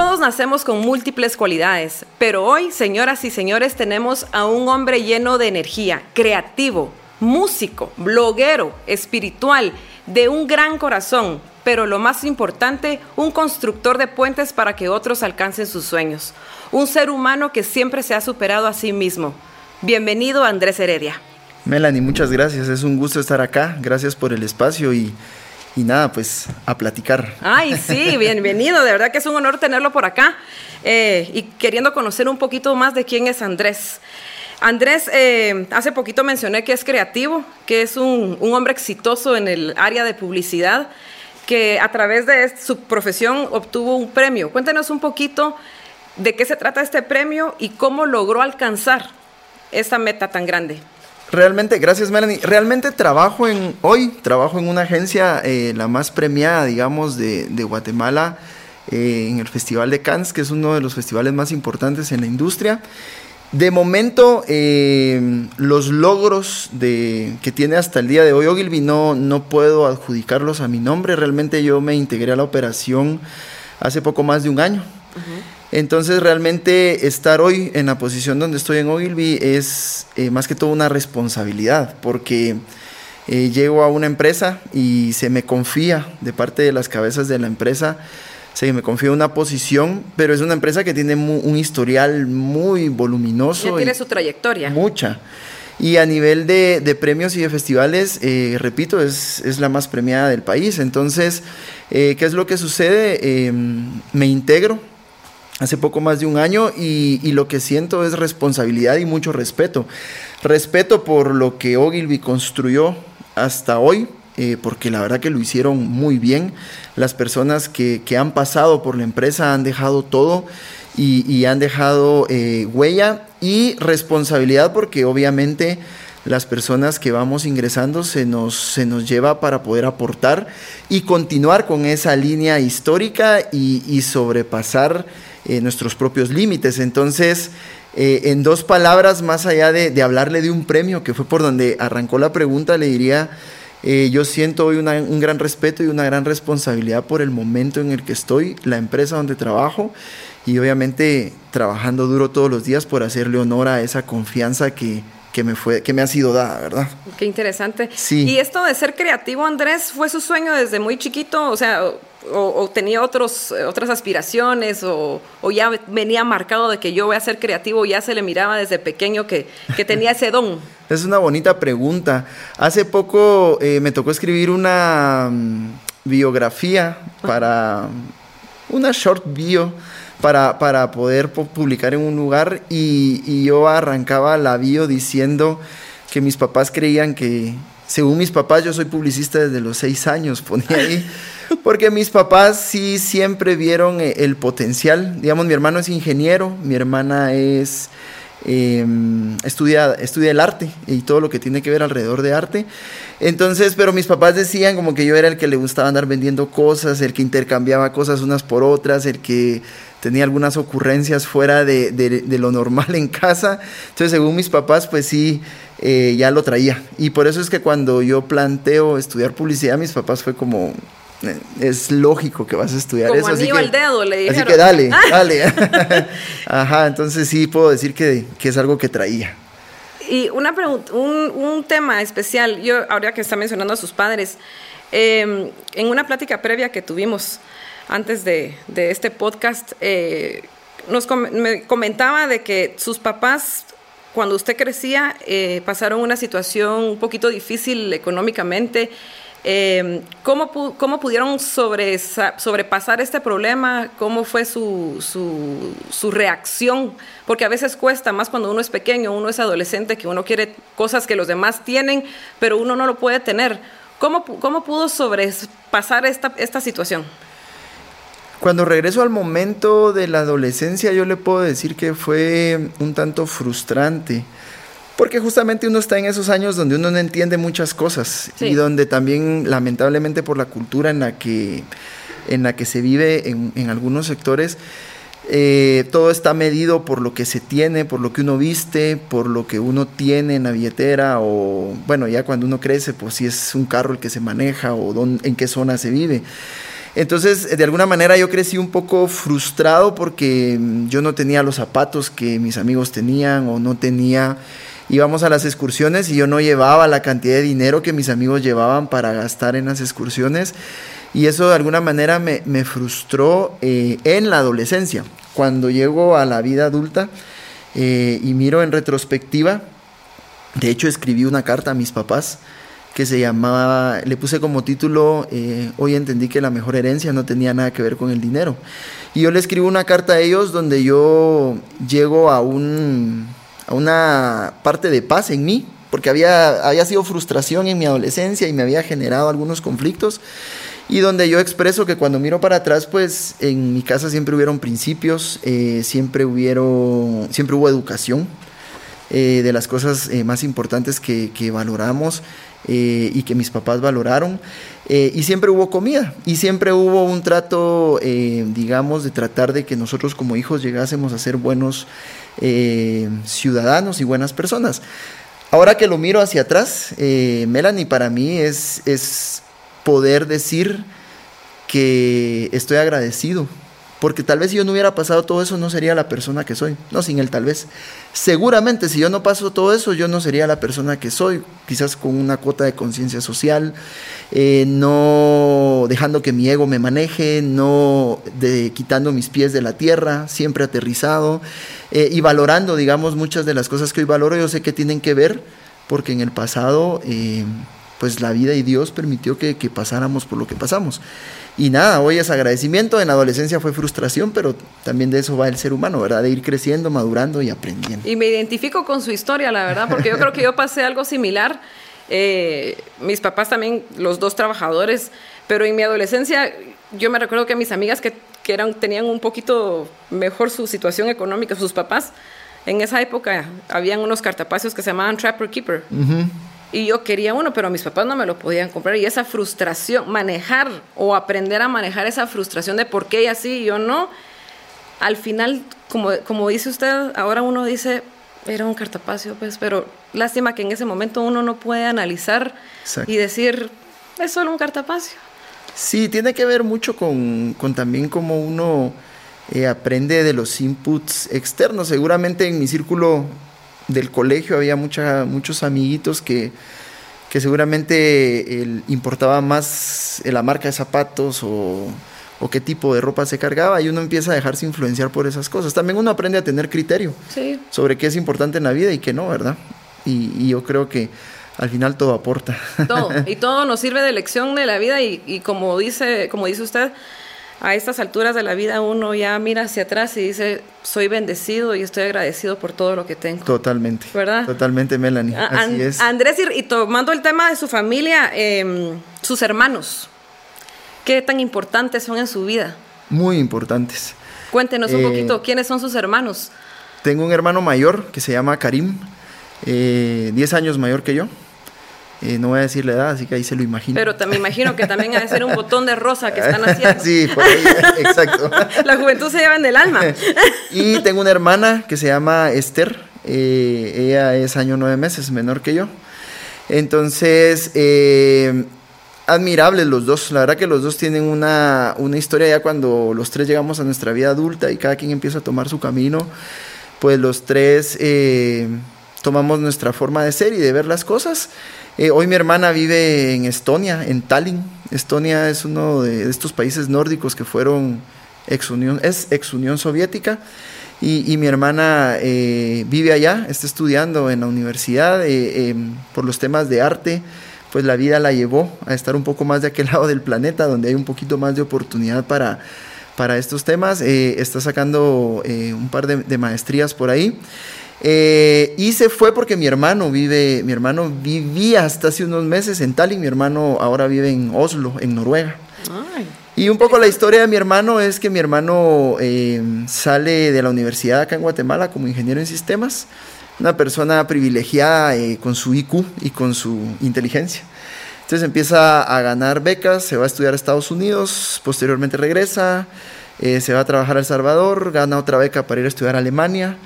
Todos nacemos con múltiples cualidades, pero hoy, señoras y señores, tenemos a un hombre lleno de energía, creativo, músico, bloguero, espiritual, de un gran corazón, pero lo más importante, un constructor de puentes para que otros alcancen sus sueños. Un ser humano que siempre se ha superado a sí mismo. Bienvenido Andrés Heredia. Melanie, muchas gracias. Es un gusto estar acá. Gracias por el espacio y, nada, pues a platicar. Ay, sí, bienvenido. De verdad que es un honor tenerlo por acá eh, y queriendo conocer un poquito más de quién es Andrés. Andrés, eh, hace poquito mencioné que es creativo, que es un, hombre exitoso en el área de publicidad, que a través de su profesión obtuvo un premio. Cuéntenos un poquito de qué se trata este premio y cómo logró alcanzar esta meta tan grande. Realmente, gracias Melanie. Realmente trabajo en, hoy trabajo en una agencia, eh, la más premiada, digamos, de, Guatemala, eh, en el Festival de Cannes, que es uno de los festivales más importantes en la industria. De momento, eh, los logros de, que tiene hasta el día de hoy Ogilvy no, no puedo adjudicarlos a mi nombre. Realmente yo me integré a la operación hace poco más de un año. Entonces realmente estar hoy en la posición donde estoy en Ogilvy es eh, más que todo una responsabilidad, porque eh, llego a una empresa y se me confía de parte de las cabezas de la empresa Sí, me confío en una posición, pero es una empresa que tiene un historial muy voluminoso. Ya tiene su trayectoria. Mucha. Y a nivel de, premios y de festivales, eh, repito, es, es, la más premiada del país. Entonces, eh, ¿qué es lo que sucede? Em, me integro hace poco más de un año y, y, lo que siento es responsabilidad y mucho respeto. Respeto por lo que Ogilvy construyó hasta hoy, eh, porque la verdad que lo hicieron muy bien. Las personas que, han pasado por la empresa han dejado todo y, han dejado eh, huella y responsabilidad porque obviamente las personas que vamos ingresando se nos, se nos lleva para poder aportar y continuar con esa línea histórica y, sobrepasar eh, nuestros propios límites. Entonces, en dos palabras, más allá de, de hablarle de un premio, que fue por donde arrancó la pregunta, le diría eh, yo siento hoy un gran respeto y una gran responsabilidad por el momento en el que estoy, la empresa donde trabajo y obviamente trabajando duro todos los días por hacerle honor a esa confianza que, que me fue que me ha sido dada, ¿verdad? Qué interesante. Sí. Y esto de ser creativo, Andrés, fue su sueño desde muy chiquito, o sea, o, tenía otros otras aspiraciones o, ya venía marcado de que yo voy a ser creativo, ya se le miraba desde pequeño que, que tenía ese don. Es una bonita pregunta. Hace poco eh, me tocó escribir una mm, biografía para una short bio para, para poder publicar en un lugar y, y, yo arrancaba la bio diciendo que mis papás creían que, según mis papás, yo soy publicista desde los seis años, ponía ahí, porque mis papás sí siempre vieron eh, el potencial. Digamos, mi hermano es ingeniero, mi hermana es Em, estudia, estudia el arte y todo lo que tiene que ver alrededor de arte. Entonces, pero mis papás decían como que yo era el que le gustaba andar vendiendo cosas, el que intercambiaba cosas unas por otras, el que tenía algunas ocurrencias fuera de, lo normal en casa. Entonces, según mis papás, pues sí, eh, ya lo traía. Y por eso es que cuando yo planteo estudiar publicidad, mis papás fue como, es lógico que vas a estudiar eso. Así que, al dedo, le dijeron. Así que dale, dale. Ajá, entonces sí puedo decir que, es algo que traía. Y una pregunta, un, tema especial, yo ahora que está mencionando a sus padres, em, en una plática previa que tuvimos antes de, este podcast, eh, nos me comentaba de que sus papás cuando usted crecía eh, pasaron una situación un poquito difícil económicamente eh, ¿cómo, ¿cómo, pudieron sobre, sobrepasar este problema? ¿Cómo fue su, su, su, reacción? Porque a veces cuesta más cuando uno es pequeño, uno es adolescente, que uno quiere cosas que los demás tienen, pero uno no lo puede tener. ¿Cómo, cómo pudo sobrepasar esta, esta situación? Cuando regreso al momento de la adolescencia, yo le puedo decir que fue un tanto frustrante porque justamente uno está en esos años donde uno no entiende muchas cosas y donde también lamentablemente por la cultura en la que, en la que se vive en, algunos sectores, eh, todo está medido por lo que se tiene, por lo que uno viste, por lo que uno tiene en la billetera o, bueno, ya cuando uno crece, pues si es un carro el que se maneja o en qué zona se vive. Entonces, de alguna manera yo crecí un poco frustrado porque yo no tenía los zapatos que mis amigos tenían o no tenía íbamos a las excursiones y yo no llevaba la cantidad de dinero que mis amigos llevaban para gastar en las excursiones. Y eso de alguna manera me, frustró eh, en la adolescencia. Cuando llego a la vida adulta eh, y miro en retrospectiva, de hecho escribí una carta a mis papás que se llamaba, le puse como título, eh, hoy entendí que la mejor herencia no tenía nada que ver con el dinero. Y yo le escribo una carta a ellos donde yo llego a un a una parte de paz en mí, porque había, había sido frustración en mi adolescencia y me había generado algunos conflictos, y donde yo expreso que cuando miro para atrás, pues en mi casa siempre hubieron principios, eh, siempre, hubieron, siempre hubo educación, eh, de las cosas eh, más importantes que, que valoramos y que mis papás valoraron. y siempre hubo comida y siempre hubo un trato, digamos, de tratar de que nosotros como hijos llegásemos a ser buenos eh, ciudadanos y buenas personas. Ahora que lo miro hacia atrás, eh, Melanie, para mí es, es poder decir que estoy agradecido porque tal vez si yo no hubiera pasado todo eso, no sería la persona que soy. No, sin él tal vez. Seguramente si yo no paso todo eso, yo no sería la persona que soy. Quizás con una cuota de conciencia social, eh, no dejando que mi ego me maneje, no de, quitando mis pies de la tierra, siempre aterrizado eh, y valorando, digamos, muchas de las cosas que hoy valoro. Yo sé que tienen que ver porque en el pasado... Eh, pues la vida y Dios permitió que, que pasáramos por lo que pasamos. Y nada, hoy es agradecimiento, en la adolescencia fue frustración, pero también de eso va el ser humano, ¿verdad? De ir creciendo, madurando y aprendiendo. Y me identifico con su historia, la verdad, porque yo creo que yo pasé algo similar. Eh, mis papás también, los dos trabajadores, pero en mi adolescencia yo me recuerdo que mis amigas que, que eran, tenían un poquito mejor su situación económica, sus papás, en esa época habían unos cartapacios que se llamaban Trapper Keeper. Y yo quería uno, pero mis papás no me lo podían comprar. Y esa frustración, manejar o aprender a manejar esa frustración de por qué ella sí y yo no, al final, como, como dice usted, ahora uno dice, era un cartapacio, pues, pero lástima que en ese momento uno no puede analizar y decir, es solo un cartapacio. Sí, tiene que ver mucho con, con también cómo uno eh, aprende de los inputs externos. Seguramente en mi círculo del colegio había mucha, muchos amiguitos que, que seguramente importaba más la marca de zapatos o, qué tipo de ropa se cargaba y uno empieza a dejarse influenciar por esas cosas. También uno aprende a tener criterio sobre qué es importante en la vida y qué no, ¿verdad? Y, yo creo que al final todo aporta. Todo, y todo nos sirve de lección de la vida y, y como, dice, como dice usted, a estas alturas de la vida uno ya mira hacia atrás y dice, soy bendecido y estoy agradecido por todo lo que tengo. Totalmente. ¿Verdad? Totalmente, Melanie. Así es. Andrés, y, tomando el tema de su familia, em, sus hermanos, ¿qué tan importantes son en su vida? Muy importantes. Cuéntenos un eh, poquito, ¿quiénes son sus hermanos? Tengo un hermano mayor que se llama Karim, 10 eh, años mayor que yo. Eh, no voy a decir la edad, así que ahí se lo imagino. Pero también imagino que también ha de ser un botón de rosa que están haciendo. sí, por ahí, exacto. la juventud se lleva en el alma. y tengo una hermana que se llama Esther. Eh, ella es año nueve meses, menor que yo. Entonces, eh, admirables los dos. La verdad que los dos tienen una, una historia ya cuando los tres llegamos a nuestra vida adulta y cada quien empieza a tomar su camino. Pues los tres tomamos nuestra forma de ser y de ver las cosas. Eh, hoy mi hermana vive en Estonia, en Tallinn. Estonia es uno de estos países nórdicos que fueron ex -unión, es ex Unión Soviética. Y, mi hermana eh, vive allá, está estudiando en la universidad eh, em, por los temas de arte. Pues la vida la llevó a estar un poco más de aquel lado del planeta, donde hay un poquito más de oportunidad para, para estos temas. está sacando un par de, de maestrías por ahí. Eh, y se fue porque mi hermano vive, mi hermano vivía hasta hace unos meses en Tallinn, mi hermano ahora vive en Oslo, en Noruega. Y un poco la historia de mi hermano es que mi hermano eh, sale de la universidad acá en Guatemala como ingeniero en sistemas, una persona privilegiada eh, con su IQ y con su inteligencia. Entonces empieza a ganar becas, se va a estudiar a Estados Unidos, posteriormente regresa, se va a trabajar a El Salvador, gana otra beca para ir a estudiar a Alemania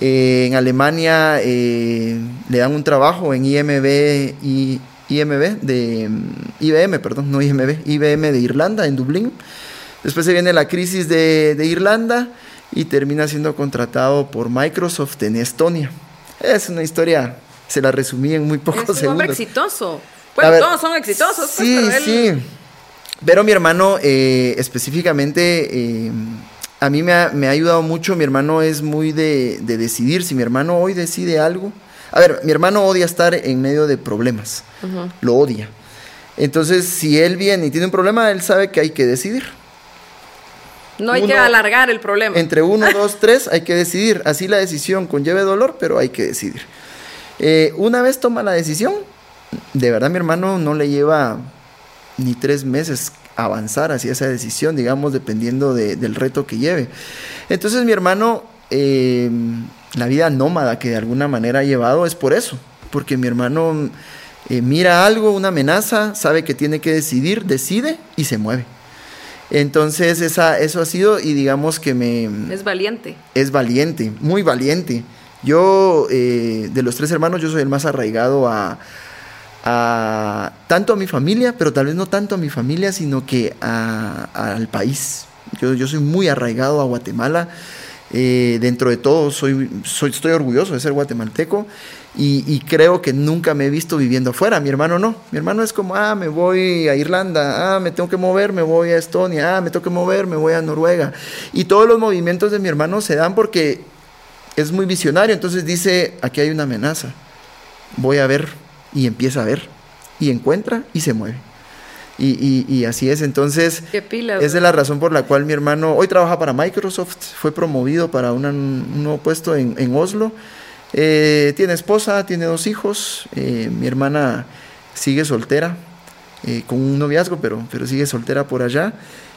eh, en Alemania eh, le dan un trabajo en IMB y IMB de IBM, perdón, no IMB, IBM de Irlanda, en Dublín. Después se viene la crisis de, de Irlanda y termina siendo contratado por Microsoft en Estonia. Es una historia, se la resumí en muy pocos es un segundos. hombre exitoso. Bueno, todos son exitosos. Sí, pues, pero él- sí. Pero mi hermano, eh, específicamente, a mí me ha, me ha ayudado mucho. Mi hermano es muy de, de decidir. Si mi hermano hoy decide algo. A ver, mi hermano odia estar en medio de problemas. Lo odia. Entonces, si él viene y tiene un problema, él sabe que hay que decidir. No hay que alargar el problema. Entre uno, dos, tres, hay que decidir. Así la decisión conlleve dolor, pero hay que decidir. Eh, una vez toma la decisión, de verdad mi hermano no le lleva ni tres meses avanzar hacia esa decisión, digamos, dependiendo de- del reto que lleve. Entonces mi hermano, eh, la vida nómada que de alguna manera ha llevado es por eso, porque mi hermano eh, mira algo, una amenaza, sabe que tiene que decidir, decide y se mueve. Entonces esa, eso ha sido y digamos que me, Es valiente. es valiente, muy valiente. Yo, eh, de los tres hermanos, yo soy el más arraigado a, a- tanto a mi familia, pero tal vez no tanto a mi familia, sino que al país. Yo, yo soy muy arraigado a Guatemala. Eh, dentro de todo, soy, soy, estoy orgulloso de ser guatemalteco y creo que nunca me he visto viviendo afuera. Mi hermano no. Mi hermano es como, ah, me voy a Irlanda, ah, me tengo que mover, me voy a Estonia, ah, me tengo que mover, me voy a Noruega. Y todos los movimientos de mi hermano se dan porque es muy visionario. Entonces dice, aquí hay una amenaza. Voy a ver y empieza a ver. Y encuentra y se mueve. Y, y- y así es. Entonces, pila. esa es la razón por la cual mi hermano hoy trabaja para Microsoft, fue promovido para una- un nuevo puesto en, en Oslo. Eh, tiene esposa, tiene dos hijos. eh, mi hermana sigue soltera, eh, con un noviazgo, pero, pero sigue soltera por allá.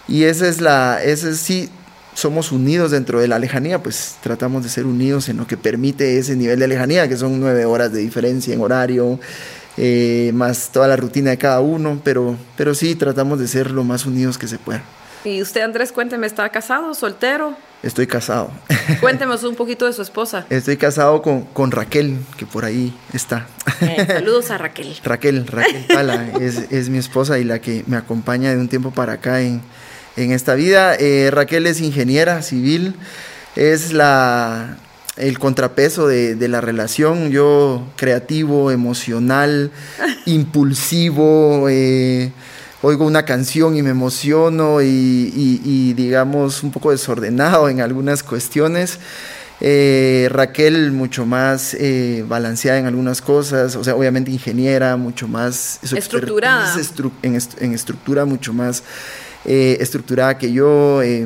Y esa es la, ese es- sí, somos unidos dentro de la lejanía, pues tratamos de ser unidos en lo que permite ese nivel de lejanía, que son nueve horas de diferencia en horario, eh, más toda la rutina de cada uno, pero, pero sí tratamos de ser lo más unidos que se pueda. Y usted, Andrés, cuénteme, ¿está casado, soltero? Estoy casado. Cuéntenos un poquito de su esposa. Estoy casado con, con Raquel, que por ahí está. Eh, saludos a Raquel. Raquel, Raquel Pala, es, es mi esposa y la que me acompaña de un tiempo para acá en, en esta vida. Eh, Raquel es ingeniera civil, es la, el contrapeso de, de la relación, yo creativo, emocional, impulsivo, eh, oigo una canción y me emociono y, y- y, digamos un poco desordenado en algunas cuestiones. Eh, Raquel mucho más eh, balanceada en algunas cosas, o sea, obviamente ingeniera, mucho más Estructurada. estru- en estructura mucho más eh, estructurada que yo. eh,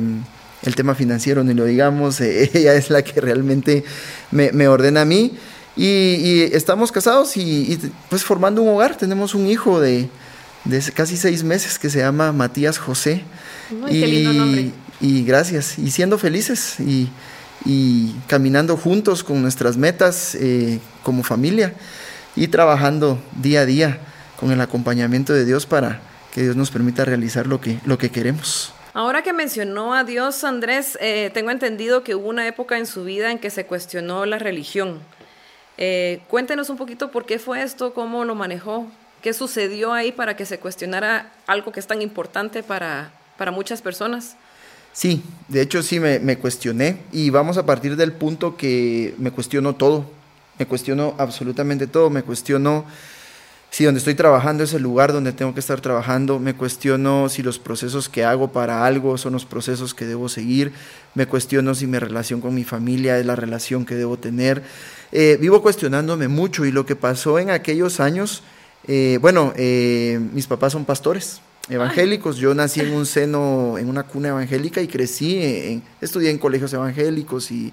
el tema financiero, ni lo digamos, eh, ella es la que realmente me, me ordena a mí. Y, y estamos casados y, y, pues formando un hogar. Tenemos un hijo de, de casi seis meses que se llama Matías José. Ay, qué lindo nombre. y gracias. Y siendo felices y, y caminando juntos con nuestras metas eh, como familia y trabajando día a día con el acompañamiento de Dios para que Dios nos permita realizar lo que, lo que queremos. Ahora que mencionó a Dios, Andrés, eh, tengo entendido que hubo una época en su vida en que se cuestionó la religión. Eh, cuéntenos un poquito por qué fue esto, cómo lo manejó, qué sucedió ahí para que se cuestionara algo que es tan importante para, para muchas personas. Sí, de hecho sí me, me cuestioné y vamos a partir del punto que me cuestiono todo, me cuestiono absolutamente todo, me cuestiono si donde estoy trabajando es el lugar donde tengo que estar trabajando, me cuestiono si los procesos que hago para algo son los procesos que debo seguir, me cuestiono si mi relación con mi familia es la relación que debo tener. Eh, vivo cuestionándome mucho y lo que pasó en aquellos años, eh, bueno, eh, mis papás son pastores evangélicos, yo nací en un seno, en una cuna evangélica y crecí, en, estudié en colegios evangélicos y,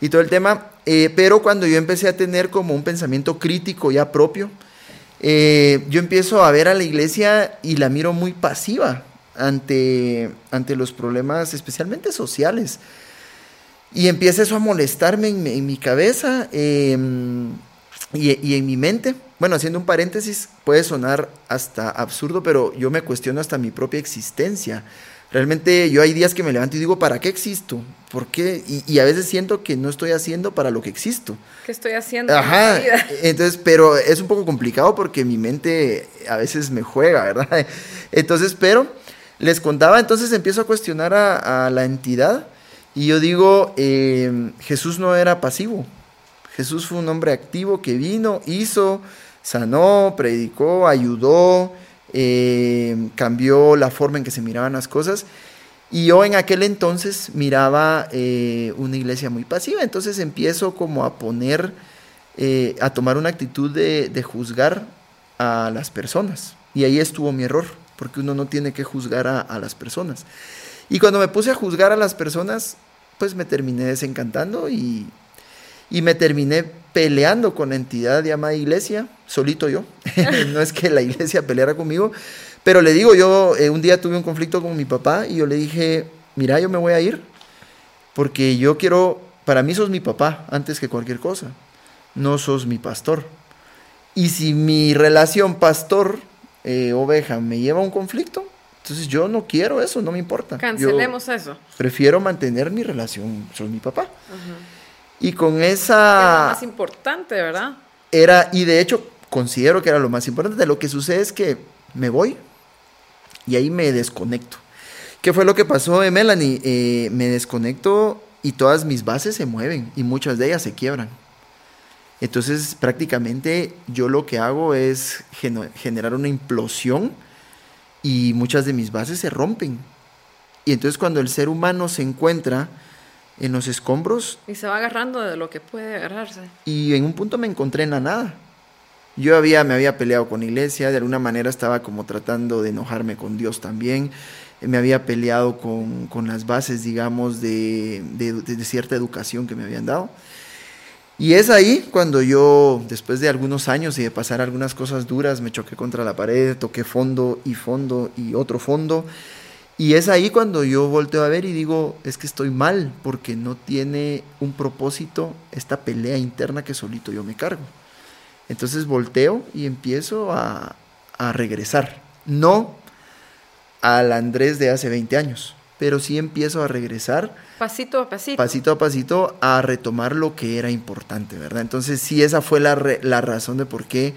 y todo el tema, eh, pero cuando yo empecé a tener como un pensamiento crítico ya propio, eh, yo empiezo a ver a la iglesia y la miro muy pasiva ante, ante los problemas, especialmente sociales. Y empieza eso a molestarme en, mi- cabeza eh, y, y en mi mente. Bueno, haciendo un paréntesis, puede sonar hasta absurdo, pero yo me cuestiono hasta mi propia existencia. Realmente yo hay días que me levanto y digo, ¿para qué existo? ¿Por qué? Y, a veces siento que no estoy haciendo para lo que existo. ¿Qué estoy haciendo? Ajá. Entonces, pero es un poco complicado porque mi mente a veces me juega, ¿verdad? Entonces, pero les contaba, entonces empiezo a cuestionar a, la entidad y yo digo, eh, Jesús no era pasivo. Jesús fue un hombre activo que vino, hizo, sanó, predicó, ayudó, eh, cambió la forma en que se miraban las cosas. Y yo en aquel entonces miraba eh, una iglesia muy pasiva, entonces empiezo como a poner, eh, a tomar una actitud de, juzgar a las personas. Y ahí estuvo mi error, porque uno no tiene que juzgar a, a las personas. Y cuando me puse a juzgar a las personas, pues me terminé desencantando y y me terminé peleando con la entidad llamada iglesia, solito yo. no es que la iglesia peleara conmigo, pero le digo, yo eh, un día tuve un conflicto con mi papá y yo le dije, mira, yo me voy a ir porque yo quiero, para mí sos mi papá antes que cualquier cosa, no sos mi pastor. Y si mi relación pastor-oveja eh, me lleva a un conflicto, entonces yo no quiero eso, no me importa. Cancelemos eso. Prefiero mantener mi relación, sos mi papá. Y con esa... lo más importante, ¿verdad? Era, y de hecho considero que era lo más importante. Lo que sucede es que me voy y ahí me desconecto. ¿Qué fue lo que pasó, de Melanie? Eh, me desconecto y todas mis bases se mueven y muchas de ellas se quiebran. Entonces, prácticamente yo lo que hago es generar una implosión y muchas de mis bases se rompen. Y entonces cuando el ser humano se encuentra en los escombros. Y se va agarrando de lo que puede agarrarse. Y en un punto me encontré en la nada. Yo había, me había peleado con iglesia, de alguna manera estaba como tratando de enojarme con Dios también. Me había peleado con, con las bases, digamos, de, de, de, cierta educación que me habían dado. Y es ahí cuando yo, después de algunos años y de pasar algunas cosas duras, me choqué contra la pared, toqué fondo y fondo y otro fondo. Y es ahí cuando yo volteo a ver y digo, es que estoy mal, porque no tiene un propósito esta pelea interna que solito yo me cargo. Entonces volteo y empiezo a, regresar. No al Andrés de hace 20 años, pero sí empiezo a regresar. Pasito a pasito. Pasito a pasito a retomar lo que era importante, ¿verdad? Entonces sí, esa fue la, la razón de por qué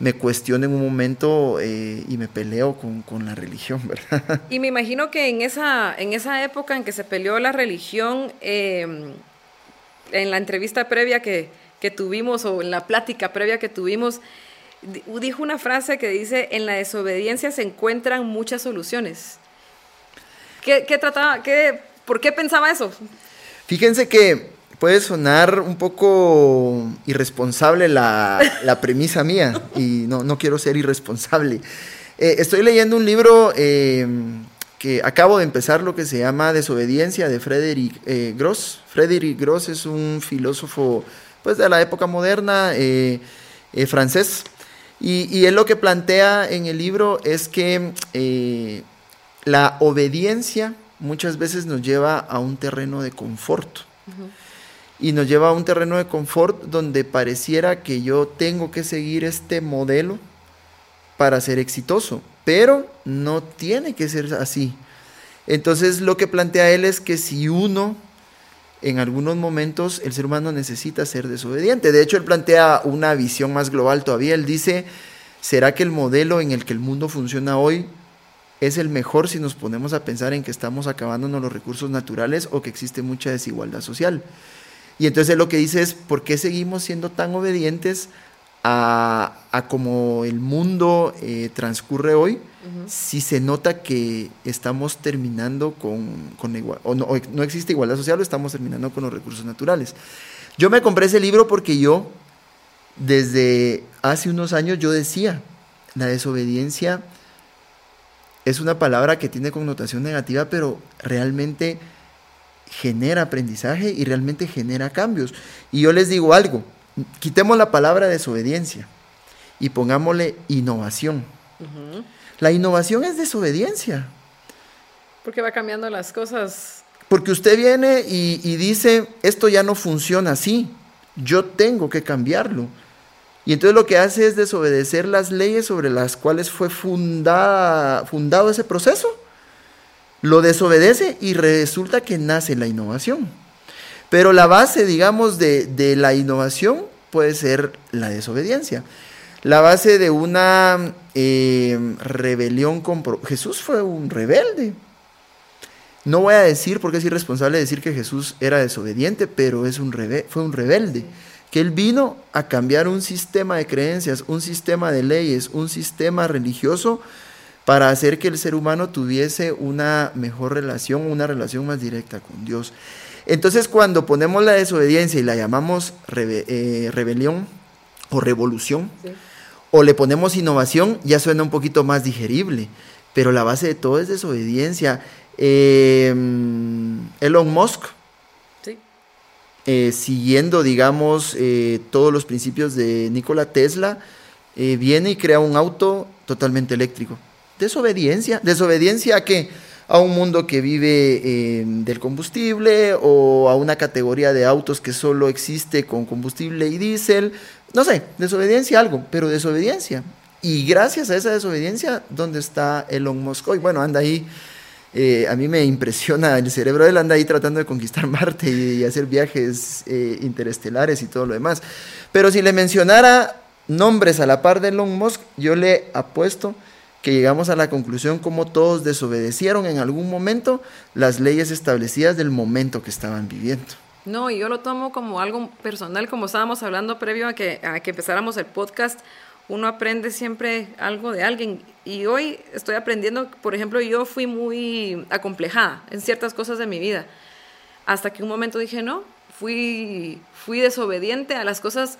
me cuestiono en un momento eh, y me peleo con, la religión, ¿verdad? Y me imagino que en esa, en esa época en que se peleó la religión, em, en la entrevista previa que, tuvimos o en la plática previa que tuvimos, dijo una frase que dice, en la desobediencia se encuentran muchas soluciones. ¿Qué, trataba, qué, ¿Por qué pensaba eso? Fíjense que puede sonar un poco irresponsable la, premisa mía y no, no, quiero ser irresponsable. Eh, estoy leyendo un libro em, que acabo de empezar, lo que se llama Desobediencia de Frederick eh, Gross. Frederick Gross es un filósofo pues, de la época moderna eh, francés y, y, él lo que plantea en el libro es que la obediencia muchas veces nos lleva a un terreno de confort y nos lleva a un terreno de confort donde pareciera que yo tengo que seguir este modelo para ser exitoso, pero no tiene que ser así. Entonces lo que plantea él es que si uno, en algunos momentos, el ser humano necesita ser desobediente. De hecho, él plantea una visión más global todavía. Él dice, ¿será que el modelo en el que el mundo funciona hoy es el mejor si nos ponemos a pensar en que estamos acabándonos los recursos naturales o que existe mucha desigualdad social? Y entonces lo que dice es, ¿por qué seguimos siendo tan obedientes a, a como el mundo eh, transcurre hoy si se nota que estamos terminando con, con igual, o no, no existe igualdad social o estamos terminando con los recursos naturales? Yo me compré ese libro porque yo, desde hace unos años, yo decía, la desobediencia es una palabra que tiene connotación negativa, pero realmente genera aprendizaje y realmente genera cambios. Y yo les digo algo, quitemos la palabra desobediencia y pongámosle innovación. La innovación es desobediencia. Porque va cambiando las cosas. Porque usted viene y, y, dice, esto ya no funciona así, yo tengo que cambiarlo. Y entonces lo que hace es desobedecer las leyes sobre las cuales fue fundada, fundado ese proceso. Lo desobedece y resulta que nace la innovación. Pero la base, digamos, de, la innovación puede ser la desobediencia. La base de una eh, rebelión con... Jesús fue un rebelde. No voy a decir, porque es irresponsable decir que Jesús era desobediente, pero es un fue un rebelde. Que él vino a cambiar un sistema de creencias, un sistema de leyes, un sistema religioso para hacer que el ser humano tuviese una mejor relación, una relación más directa con Dios. Entonces cuando ponemos la desobediencia y la llamamos eh, rebelión o revolución, o le ponemos innovación, ya suena un poquito más digerible, pero la base de todo es desobediencia. Em, Elon Musk, eh, siguiendo, digamos, eh, todos los principios de Nikola Tesla, viene y crea un auto totalmente eléctrico. Desobediencia. ¿Desobediencia a qué? A un mundo que vive eh, del combustible o a una categoría de autos que solo existe con combustible y diésel. No sé, desobediencia algo, pero desobediencia. Y gracias a esa desobediencia, ¿dónde está Elon Musk hoy? Bueno, anda ahí. Eh, a mí me impresiona el cerebro de él, anda ahí tratando de conquistar Marte y, hacer viajes eh, interestelares y todo lo demás. Pero si le mencionara nombres a la par de Elon Musk, yo le apuesto que llegamos a la conclusión como todos desobedecieron en algún momento las leyes establecidas del momento que estaban viviendo. No, yo lo tomo como algo personal, como estábamos hablando previo a que, a que empezáramos el podcast, uno aprende siempre algo de alguien. Y hoy estoy aprendiendo, por ejemplo, yo fui muy acomplejada en ciertas cosas de mi vida, hasta que un momento dije, no, fui, fui desobediente a las cosas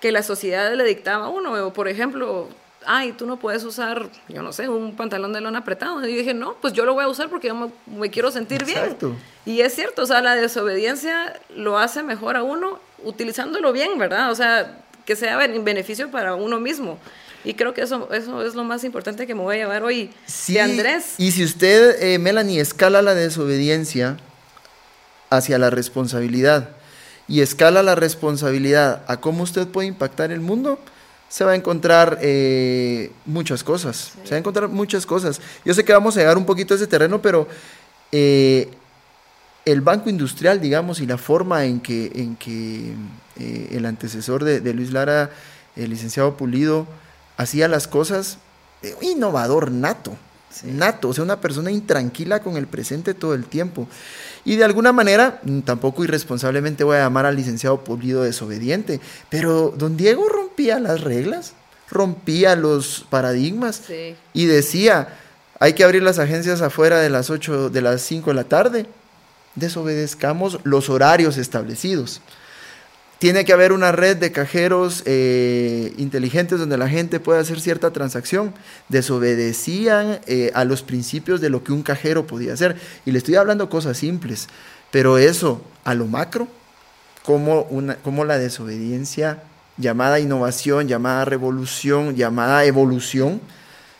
que la sociedad le dictaba a uno. Por ejemplo, ay, tú no puedes usar, yo no sé, un pantalón de lona apretado. Y dije, no, pues yo lo voy a usar porque yo me, quiero sentir Exacto. bien. Y es cierto, o sea, la desobediencia lo hace mejor a uno utilizándolo bien, ¿verdad? O sea, que sea en beneficio para uno mismo. Y creo que eso, eso es lo más importante que me voy a llevar hoy sí, Andrés. Y si usted, eh, Melanie, escala la desobediencia hacia la responsabilidad y escala la responsabilidad a cómo usted puede impactar el mundo, se va a encontrar eh, muchas cosas. Se va a encontrar muchas cosas. Yo sé que vamos a llegar un poquito a ese terreno, pero eh, el banco industrial, digamos, y la forma en que, en que eh, el antecesor de, Luis Lara, el licenciado Pulido, hacía las cosas, innovador nato. Nato, o sea, una persona intranquila con el presente todo el tiempo. Y de alguna manera, mm, tampoco irresponsablemente voy a llamar al licenciado Pulido desobediente, pero don Diego rompía las reglas, rompía los paradigmas y decía, hay que abrir las agencias afuera de las 8, de las 5 de la tarde, desobedezcamos los horarios establecidos. Tiene que haber una red de cajeros eh, inteligentes donde la gente pueda hacer cierta transacción. Desobedecían eh, a los principios de lo que un cajero podía hacer. Y le estoy hablando cosas simples, pero eso a lo macro, como, una, como la desobediencia llamada innovación, llamada revolución, llamada evolución,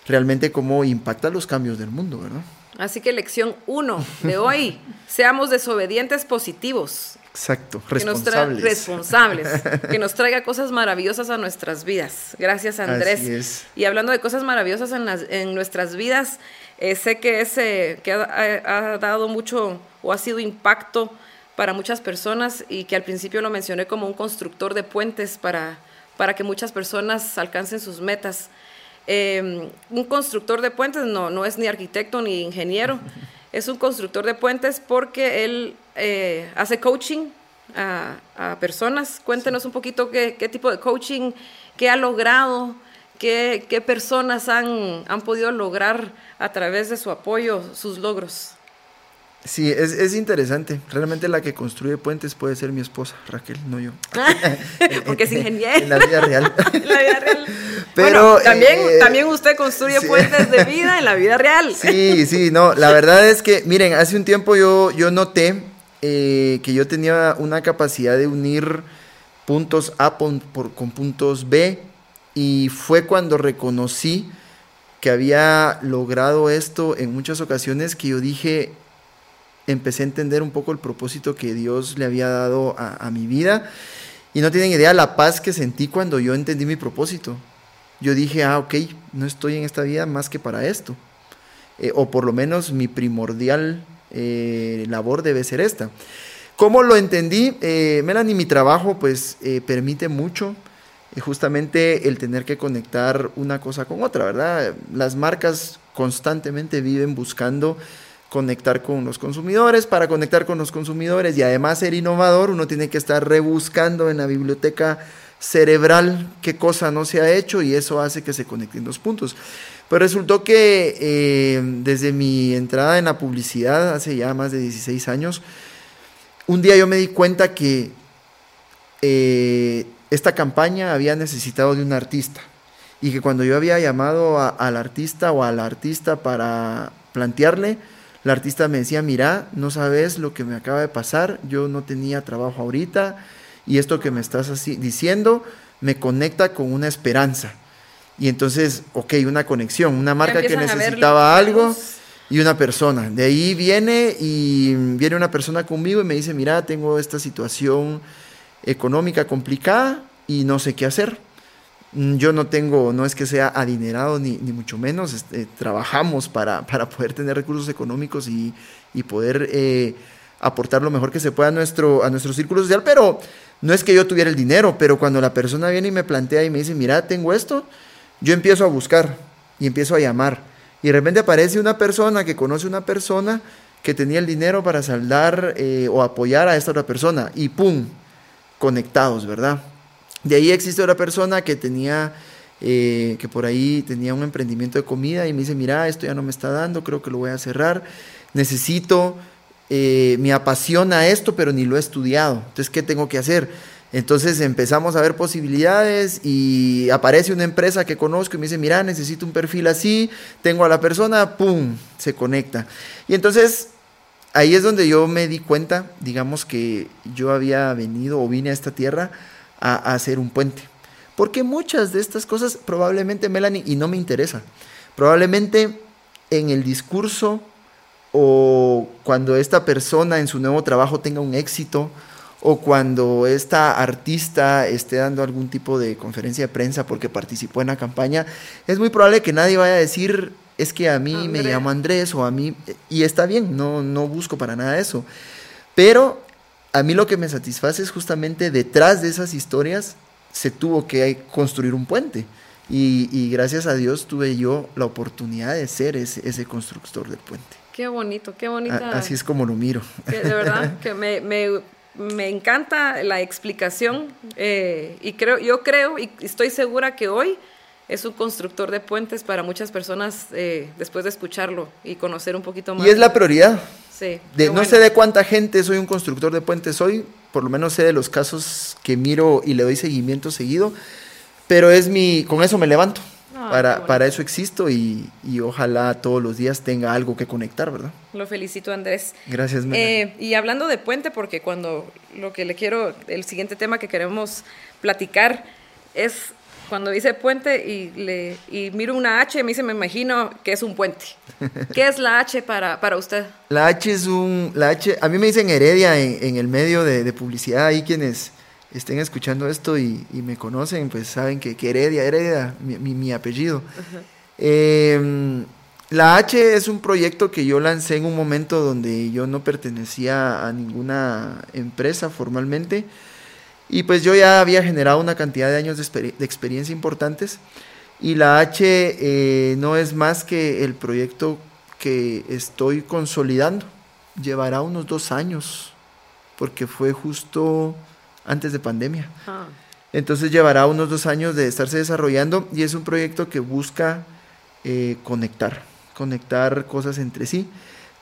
realmente cómo impacta los cambios del mundo, ¿verdad? Así que lección uno de hoy, seamos desobedientes positivos. Exacto, responsables. Que nos responsables, que nos traiga cosas maravillosas a nuestras vidas. Gracias Andrés. Y hablando de cosas maravillosas en, las, en nuestras vidas, eh, sé que, ese, que ha, ha dado mucho o ha sido impacto para muchas personas y que al principio lo mencioné como un constructor de puentes para, para que muchas personas alcancen sus metas. Em, un constructor de puentes no, no es ni arquitecto ni ingeniero, es un constructor de puentes porque él eh, hace coaching a, personas. Cuéntenos un poquito qué, tipo de coaching, qué ha logrado, qué, qué personas han, han podido lograr a través de su apoyo sus logros. Sí, es, es, interesante. Realmente la que construye puentes puede ser mi esposa, Raquel, no yo. Porque es ingeniero. En la vida real. en la vida real. Pero también, eh, también usted construye puentes de vida en la vida real. Sí, sí, no. La verdad es que, miren, hace un tiempo yo, yo noté eh, que yo tenía una capacidad de unir puntos A con puntos B y fue cuando reconocí que había logrado esto en muchas ocasiones que yo dije, empecé a entender un poco el propósito que Dios le había dado a, mi vida. Y no tienen idea la paz que sentí cuando yo entendí mi propósito. Yo dije, ah, ok, no estoy en esta vida más que para esto. eh, o por lo menos mi primordial eh, labor debe ser esta. ¿Cómo lo entendí? Eh, Melanie, mi trabajo pues permite mucho justamente el tener que conectar una cosa con otra, ¿verdad? Las marcas constantemente viven buscando conectar con los consumidores, para conectar con los consumidores y además ser innovador, uno tiene que estar rebuscando en la biblioteca cerebral qué cosa no se ha hecho y eso hace que se conecten los puntos. Pero resultó que eh, desde mi entrada en la publicidad hace ya más de 16 años, un día yo me di cuenta que eh, esta campaña había necesitado de un artista y que cuando yo había llamado al artista o a la artista para plantearle, la artista me decía, mira, no sabes lo que me acaba de pasar, yo no tenía trabajo ahorita y esto que me estás diciendo me conecta con una esperanza. Y entonces, ok, una conexión, una marca que necesitaba algo y una persona. De ahí viene y viene una persona conmigo y me dice, mira, tengo esta situación económica complicada y no sé qué hacer. Mm, yo no tengo, no es que sea adinerado ni, ni mucho menos, este, trabajamos para, para, poder tener recursos económicos y, y poder eh, aportar lo mejor que se pueda a nuestro, a nuestro círculo social, pero no es que yo tuviera el dinero, pero cuando la persona viene y me plantea y me dice, mira, tengo esto, yo empiezo a buscar y empiezo a llamar. Y de repente aparece una persona que conoce una persona que tenía el dinero para saldar eh, o apoyar a esta otra persona y ¡pum! Conectados, ¿verdad? De ahí existe otra persona que tenía, eh, que por ahí tenía un emprendimiento de comida y me dice, mira, esto ya no me está dando, creo que lo voy a cerrar, necesito, eh, me apasiona esto, pero ni lo he estudiado, entonces, ¿qué tengo que hacer? Entonces empezamos a ver posibilidades y aparece una empresa que conozco y me dice, mira, necesito un perfil así, tengo a la persona, ¡pum!, se conecta. Y entonces ahí es donde yo me di cuenta, digamos que yo había venido o vine a esta tierra a, hacer un puente. Porque muchas de estas cosas probablemente, Melanie, y no me interesa, probablemente en el discurso o cuando esta persona en su nuevo trabajo tenga un éxito o cuando esta artista esté dando algún tipo de conferencia de prensa porque participó en la campaña, es muy probable que nadie vaya a decir es que a mí me llamo Andrés o a mí, y está bien, no, no busco para nada eso. Pero a mí lo que me satisface es justamente detrás de esas historias se tuvo que construir un puente. Y, gracias a Dios tuve yo la oportunidad de ser ese, constructor del puente. Qué bonito, qué bonita. así es como lo miro. de verdad, que me, encanta la explicación eh, y creo, yo creo y estoy segura que hoy es un constructor de puentes para muchas personas eh, después de escucharlo y conocer un poquito más. Y es la prioridad. Sí. De, no sé de cuánta gente soy un constructor de puentes hoy, por lo menos sé de los casos que miro y le doy seguimiento seguido, pero es mi, con eso me levanto. Ah, para, para eso existo y, y, ojalá todos los días tenga algo que conectar, ¿verdad? Lo felicito, Andrés. Gracias, eh, Y hablando de puente, porque cuando lo que le quiero, el siguiente tema que queremos platicar es cuando dice puente y, le, y miro una H, me dice, me imagino que es un puente. ¿Qué es la H para, para usted? La H es un... La H, a mí me dicen Heredia en, el medio de, publicidad. Ahí quienes estén escuchando esto y, me conocen, pues saben que, Heredia, Heredia, mi, apellido. Em, la H es un proyecto que yo lancé en un momento donde yo no pertenecía a ninguna empresa formalmente y pues yo ya había generado una cantidad de años de, experiencia importantes y la H eh, no es más que el proyecto que estoy consolidando. Llevará unos dos años porque fue justo antes de pandemia. Ah. Entonces llevará unos dos años de estarse desarrollando y es un proyecto que busca eh, conectar, conectar cosas entre sí.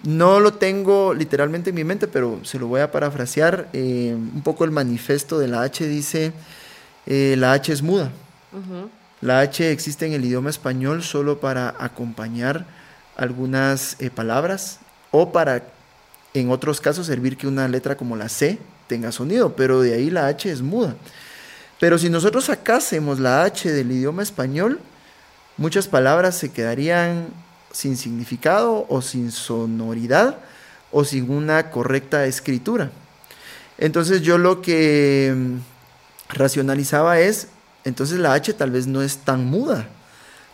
No lo tengo literalmente en mi mente, pero se lo voy a parafrasear. Eh, un poco el manifesto de la H dice, eh, la H es muda. La H existe en el idioma español solo para acompañar algunas eh, palabras o para, en otros casos, servir que una letra como la C tenga sonido, pero de ahí la H es muda. Pero si nosotros sacásemos la H del idioma español, muchas palabras se quedarían sin significado o sin sonoridad o sin una correcta escritura. Entonces yo lo que mm, racionalizaba es, entonces la H tal vez no es tan muda.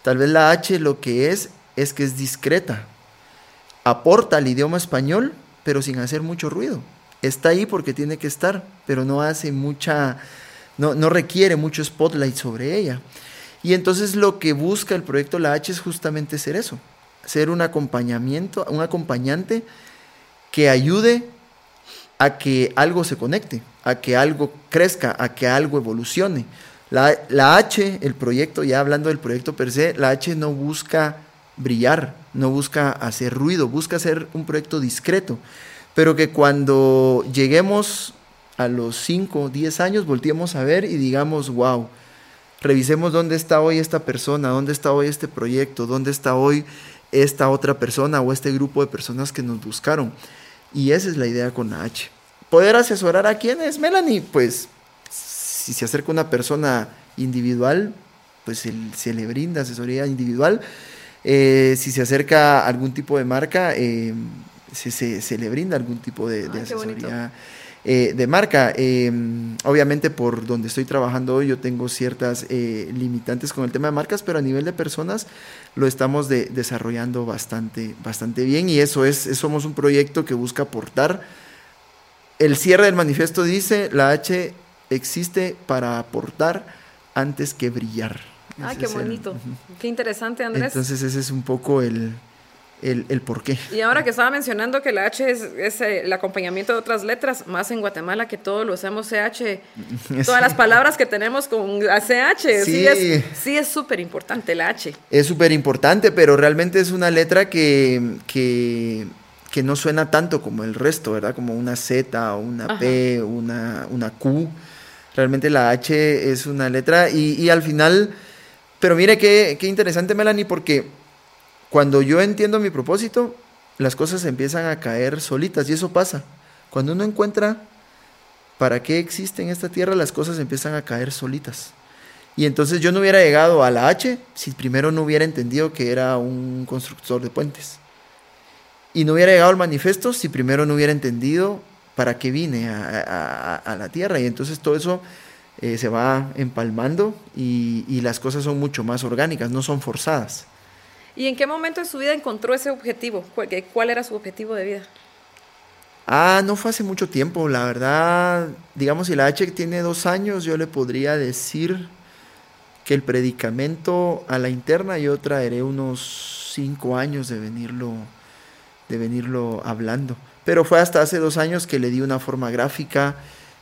Tal vez la H lo que es es que es discreta. aporta al idioma español, pero sin hacer mucho ruido. Está ahí porque tiene que estar, pero no hace mucha, no, no requiere mucho spotlight sobre ella. Y entonces lo que busca el proyecto La H es justamente ser eso, ser un acompañamiento, un acompañante que ayude a que algo se conecte, a que algo crezca, a que algo evolucione. La, H, el proyecto, ya hablando del proyecto per se, la H no busca brillar, no busca hacer ruido, busca ser un proyecto discreto, pero que cuando lleguemos a los 5, 10 años, volteemos a ver y digamos, wow, revisemos dónde está hoy esta persona, dónde está hoy este proyecto, dónde está hoy esta otra persona o este grupo de personas que nos buscaron. Y esa es la idea con la H. Poder asesorar a quién es Melanie, pues si se acerca una persona individual, pues se, le brinda asesoría individual. Eh, si se acerca a algún tipo de marca, eh, se, le brinda algún tipo de, asesoría eh, de marca. obviamente por donde estoy trabajando hoy yo tengo ciertas limitantes con el tema de marcas, pero a nivel de personas lo estamos desarrollando bastante, bastante bien y eso es, somos un proyecto que busca aportar. El cierre del manifiesto dice, la H existe para aportar antes que brillar. Ah, qué bonito. Qué interesante, Andrés. Entonces ese es un poco el, el, el por qué. Y ahora que estaba mencionando que la H es, es, el acompañamiento de otras letras, más en Guatemala que todos lo hacemos CH, todas las palabras que tenemos con CH, sí, sí es súper importante la H. Es súper importante, pero realmente es una letra que, que, que, no suena tanto como el resto, ¿verdad? Como una Z o una P, una, una Q. Realmente la H es una letra y, y al final, pero mire qué, qué interesante Melanie, porque cuando yo entiendo mi propósito, las cosas empiezan a caer solitas y eso pasa. Cuando uno encuentra para qué existe en esta tierra, las cosas empiezan a caer solitas. Y entonces yo no hubiera llegado a la H si primero no hubiera entendido que era un constructor de puentes. Y no hubiera llegado al manifiesto si primero no hubiera entendido para qué vine a, la tierra. Y entonces todo eso eh, se va empalmando y, y las cosas son mucho más orgánicas, no son forzadas. ¿Y en qué momento de su vida encontró ese objetivo? ¿Cuál era su objetivo de vida? Ah, no fue hace mucho tiempo, la verdad, digamos, si la H tiene dos años, yo le podría decir que el predicamento a la interna yo traeré unos cinco años de venirlo, de venirlo hablando. Pero fue hasta hace dos años que le di una forma gráfica,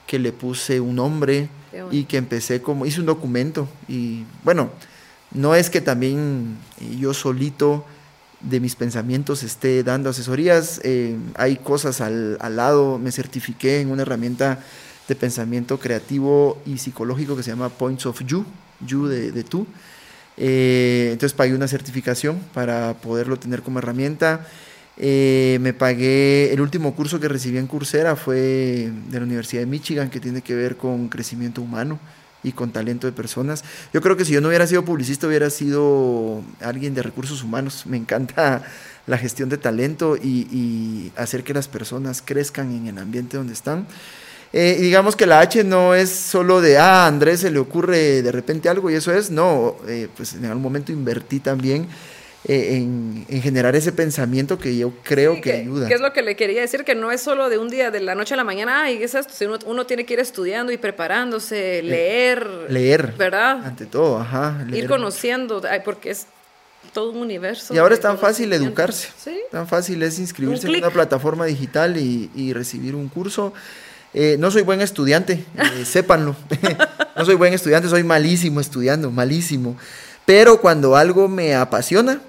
que le puse un nombre y que empecé como, hice un documento y bueno, no es que también eh, yo solito de mis pensamientos esté dando asesorías, eh, hay cosas al, lado, me certifiqué en una herramienta de pensamiento creativo y psicológico que se llama Points of You, You de, tú. Eh, entonces pagué una certificación para poderlo tener como herramienta. me pagué, el último curso que recibí en Coursera fue de la Universidad de Michigan, que tiene que ver con crecimiento humano y con talento de personas. Yo creo que si yo no hubiera sido publicista, hubiera sido alguien de recursos humanos. Me encanta la gestión de talento y, hacer que las personas crezcan en el ambiente donde están. Eh, digamos que la H no es solo de, ah, Andrés se le ocurre de repente algo y eso es, no, eh, pues en algún momento invertí también eh, en, generar ese pensamiento que yo creo que, ayuda. ¿Qué es lo que le quería decir? Que no es solo de un día, de la noche a la mañana, ay, es esto, uno tiene que ir estudiando y preparándose, eh, leer. leer. ¿Verdad? Ante todo, ajá. Ir conociendo, porque es todo un universo. Y ahora es tan fácil educarse. ¿Sí? Tan fácil es inscribirse en una plataforma digital y, recibir un curso. Eh, no soy buen estudiante, sépanlo. no soy buen estudiante, soy malísimo estudiando, malísimo. Pero cuando algo me apasiona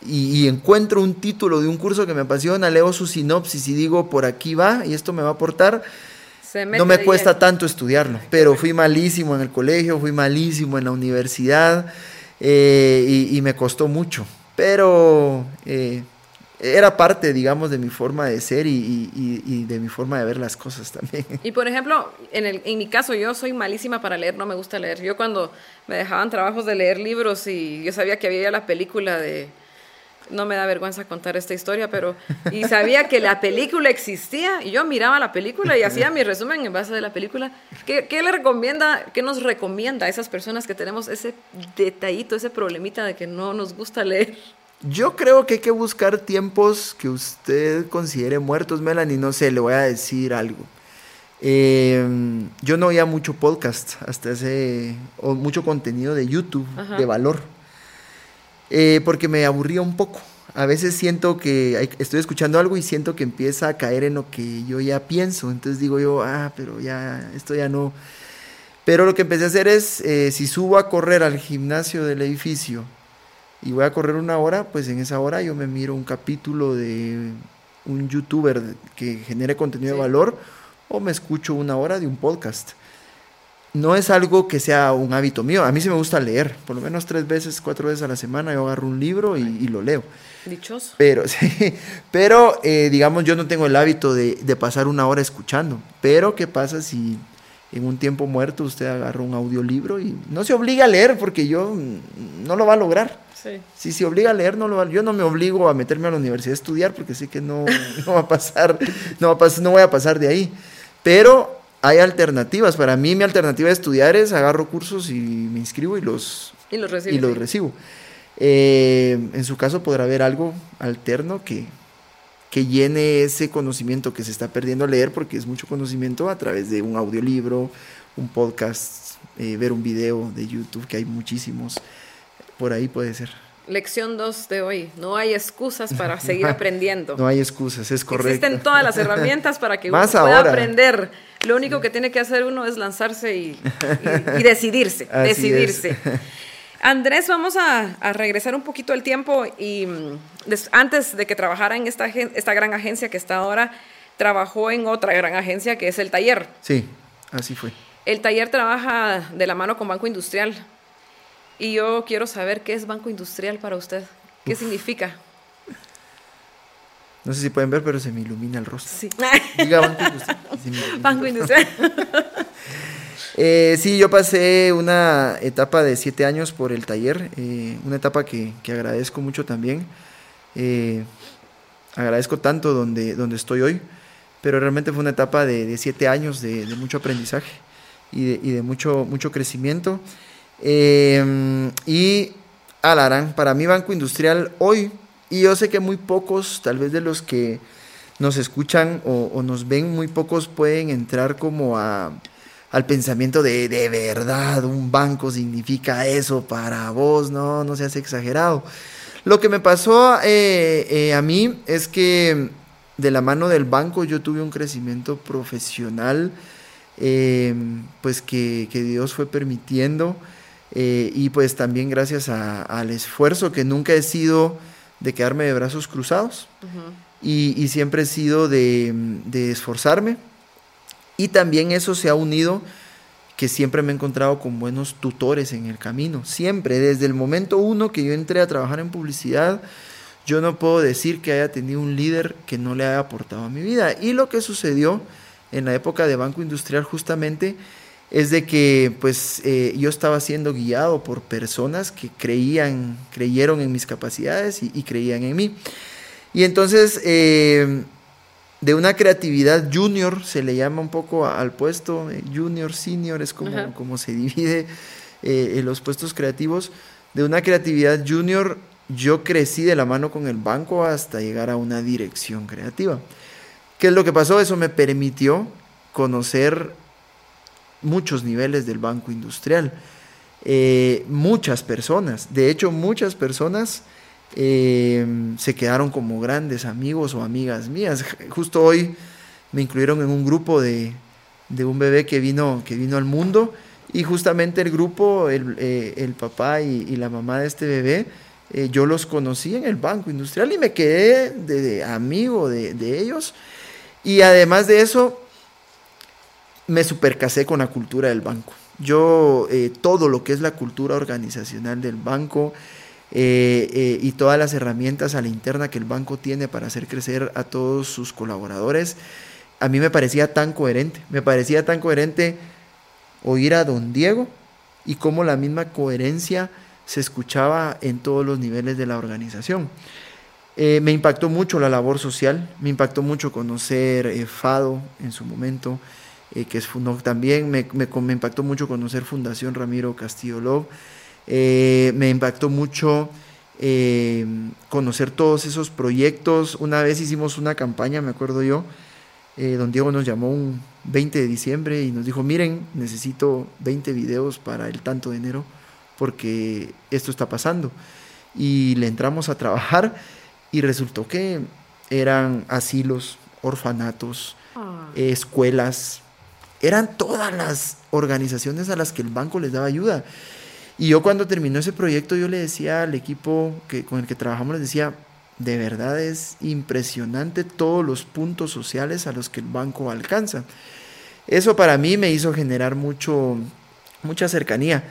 y, encuentro un título de un curso que me apasiona, leo su sinopsis y digo, por aquí va y esto me va a aportar, no me cuesta tanto estudiarlo. Pero fui malísimo en el colegio, fui malísimo en la universidad eh, y, me costó mucho. Pero eh, era parte, digamos, de mi forma de ser y, de mi forma de ver las cosas también. Y por ejemplo, en, el, en mi caso, yo soy malísima para leer, no me gusta leer. Yo cuando me dejaban trabajos de leer libros y yo sabía que había la película de... No me da vergüenza contar esta historia, pero... Y sabía que la película existía y yo miraba la película y hacía mi resumen en base de la película. ¿Qué, qué le recomienda, qué nos recomienda a esas personas que tenemos ese detallito, ese problemita de que no nos gusta leer? Yo creo que hay que buscar tiempos que usted considere muertos, Melanie. No sé, le voy a decir algo. Em, yo no oía mucho podcast hasta hace, o mucho contenido de YouTube de valor, eh, porque me aburría un poco. A veces siento que estoy escuchando algo y siento que empieza a caer en lo que yo ya pienso. Entonces digo yo, ah, pero ya, esto ya no. Pero lo que empecé a hacer es, eh, si subo a correr al gimnasio del edificio y voy a correr una hora, pues en esa hora yo me miro un capítulo de un youtuber que genere contenido de valor o me escucho una hora de un podcast. No es algo que sea un hábito mío. A mí sí me gusta leer, por lo menos tres veces, cuatro veces a la semana yo agarro un libro y, lo leo. Dichoso. Pero, sí, pero eh, digamos, yo no tengo el hábito de, de, pasar una hora escuchando. Pero, ¿qué pasa si en un tiempo muerto usted agarra un audiolibro y no se obliga a leer porque yo no lo va a lograr? Sí. Si se obliga a leer, no lo yo no me obligo a meterme a la universidad a estudiar porque sé que no, no va a pasar, no, va a no voy a pasar de ahí. Pero hay alternativas. Para mí mi alternativa de estudiar es agarro cursos y me inscribo y los, y los, y los recibo. Eh, en su caso podrá haber algo alterno que, que llene ese conocimiento que se está perdiendo a leer porque es mucho conocimiento a través de un audiolibro, un podcast, eh, ver un video de YouTube, que hay muchísimos. Por ahí puede ser. Lección 2 de hoy. No hay excusas para seguir aprendiendo. no hay excusas, es correcto. Existen todas las herramientas para que uno pueda aprender. Lo único que tiene que hacer uno es lanzarse y, decidirse. decidirse. Andrés, vamos a, regresar un poquito al tiempo y mm, antes de que trabajara en esta, esta gran agencia que está ahora, trabajó en otra gran agencia que es el taller. Sí, así fue. El taller trabaja de la mano con Banco Industrial. Y yo quiero saber qué es Banco Industrial para usted. ¿Qué significa? No sé si pueden ver, pero se me ilumina el rostro. Sí. Diga Banco Industrial. Banco Industrial. Eh, sí, yo pasé una etapa de siete años por el taller, eh, una etapa que, agradezco mucho también. Eh, agradezco tanto donde, donde estoy hoy, pero realmente fue una etapa de, siete años de, mucho aprendizaje y de, mucho, mucho crecimiento. Em, y Alarán, para mí Banco Industrial hoy, y yo sé que muy pocos, tal vez de los que nos escuchan o, nos ven, muy pocos pueden entrar como a, al pensamiento de de verdad un banco significa eso para vos, no, no seas exagerado. Lo que me pasó eh, eh, a mí es que de la mano del banco yo tuve un crecimiento profesional, em, pues que, que Dios fue permitiendo. Eh, y pues también gracias al esfuerzo que nunca he sido de quedarme de brazos cruzados y, siempre he sido de, esforzarme. Y también eso se ha unido que siempre me he encontrado con buenos tutores en el camino. Siempre, desde el momento uno que yo entré a trabajar en publicidad, yo no puedo decir que haya tenido un líder que no le haya aportado a mi vida. Y lo que sucedió en la época de Banco Industrial justamente es de que pues eh, yo estaba siendo guiado por personas que creían, creyeron en mis capacidades y, creían en mí. Y entonces eh, de una creatividad junior se le llama un poco al puesto, eh, junior, senior, es como, como se divide en los puestos creativos. De una creatividad junior yo crecí de la mano con el banco hasta llegar a una dirección creativa. ¿Qué es lo que pasó? Eso me permitió conocer muchos niveles del Banco Industrial. Eh, muchas personas, de hecho muchas personas eh, se quedaron como grandes amigos o amigas mías. Justo hoy me incluyeron en un grupo de, un bebé que vino, que vino al mundo y justamente el grupo, el, eh, papá y, la mamá de este bebé, yo los conocí en el Banco Industrial y me quedé de, amigo de, de ellos. Y además de eso, me supercasé con la cultura del banco. Yo, eh, todo lo que es la cultura organizacional del banco eh, eh, y todas las herramientas a la interna que el banco tiene para hacer crecer a todos sus colaboradores, a mí me parecía tan coherente. Me parecía tan coherente oír a don Diego y cómo la misma coherencia se escuchaba en todos los niveles de la organización. me impactó mucho la labor social, me impactó mucho conocer FADO en su momento, eh, que es también me, me, impactó mucho conocer Fundación Ramiro Castillo Love, eh, me impactó mucho eh, conocer todos esos proyectos. Una vez hicimos una campaña, me acuerdo yo, eh, don Diego nos llamó un 20 de diciembre y nos dijo, miren, necesito 20 videos para el tanto de enero porque esto está pasando. Y le entramos a trabajar y resultó que eran asilos, orfanatos, ah. escuelas, eran todas las organizaciones a las que el banco les daba ayuda. Y yo cuando terminó ese proyecto, yo le decía al equipo que, con el que trabajamos, les decía, de verdad es impresionante todos los puntos sociales a los que el banco alcanza. Eso para mí me hizo generar mucho, mucha cercanía.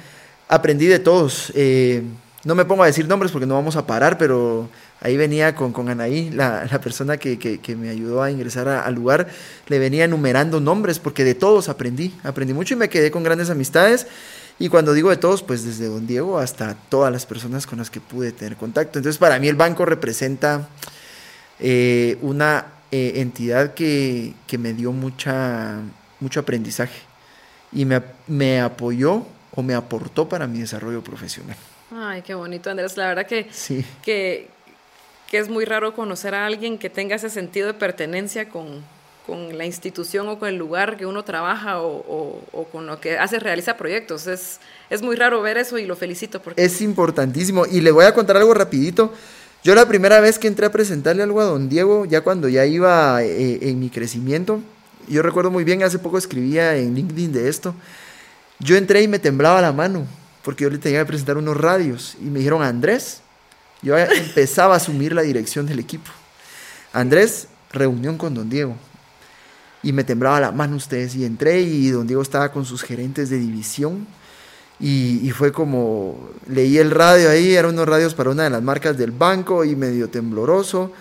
Aprendí de todos. Eh, no me pongo a decir nombres porque no vamos a parar, pero ahí venía con, con Anaí, la, persona que, me ayudó a ingresar al lugar, le venía enumerando nombres porque de todos aprendí, aprendí mucho y me quedé con grandes amistades. Y cuando digo de todos, pues desde don Diego hasta todas las personas con las que pude tener contacto. Entonces para mí el banco representa eh, una eh, entidad que, me dio mucha, mucho aprendizaje y me, me apoyó o me aportó para mi desarrollo profesional. Ay, qué bonito, Andrés. La verdad que, que, que, es muy raro conocer a alguien que tenga ese sentido de pertenencia con, con la institución o con el lugar que uno trabaja o, con lo que hace, realiza proyectos. Es, es muy raro ver eso y lo felicito. Es importantísimo. Y le voy a contar algo rapidito. Yo la primera vez que entré a presentarle algo a don Diego, ya cuando ya iba eh, en mi crecimiento, yo recuerdo muy bien, hace poco escribía en LinkedIn de esto, yo entré y me temblaba la mano porque yo le tenía que presentar unos radios y me dijeron, Andrés, yo empezaba a asumir la dirección del equipo. Andrés, reunión con don Diego. Y me temblaba la mano ustedes y entré y don Diego estaba con sus gerentes de división. Y, fue como, leí el radio ahí, eran unos radios para una de las marcas del banco y medio tembloroso.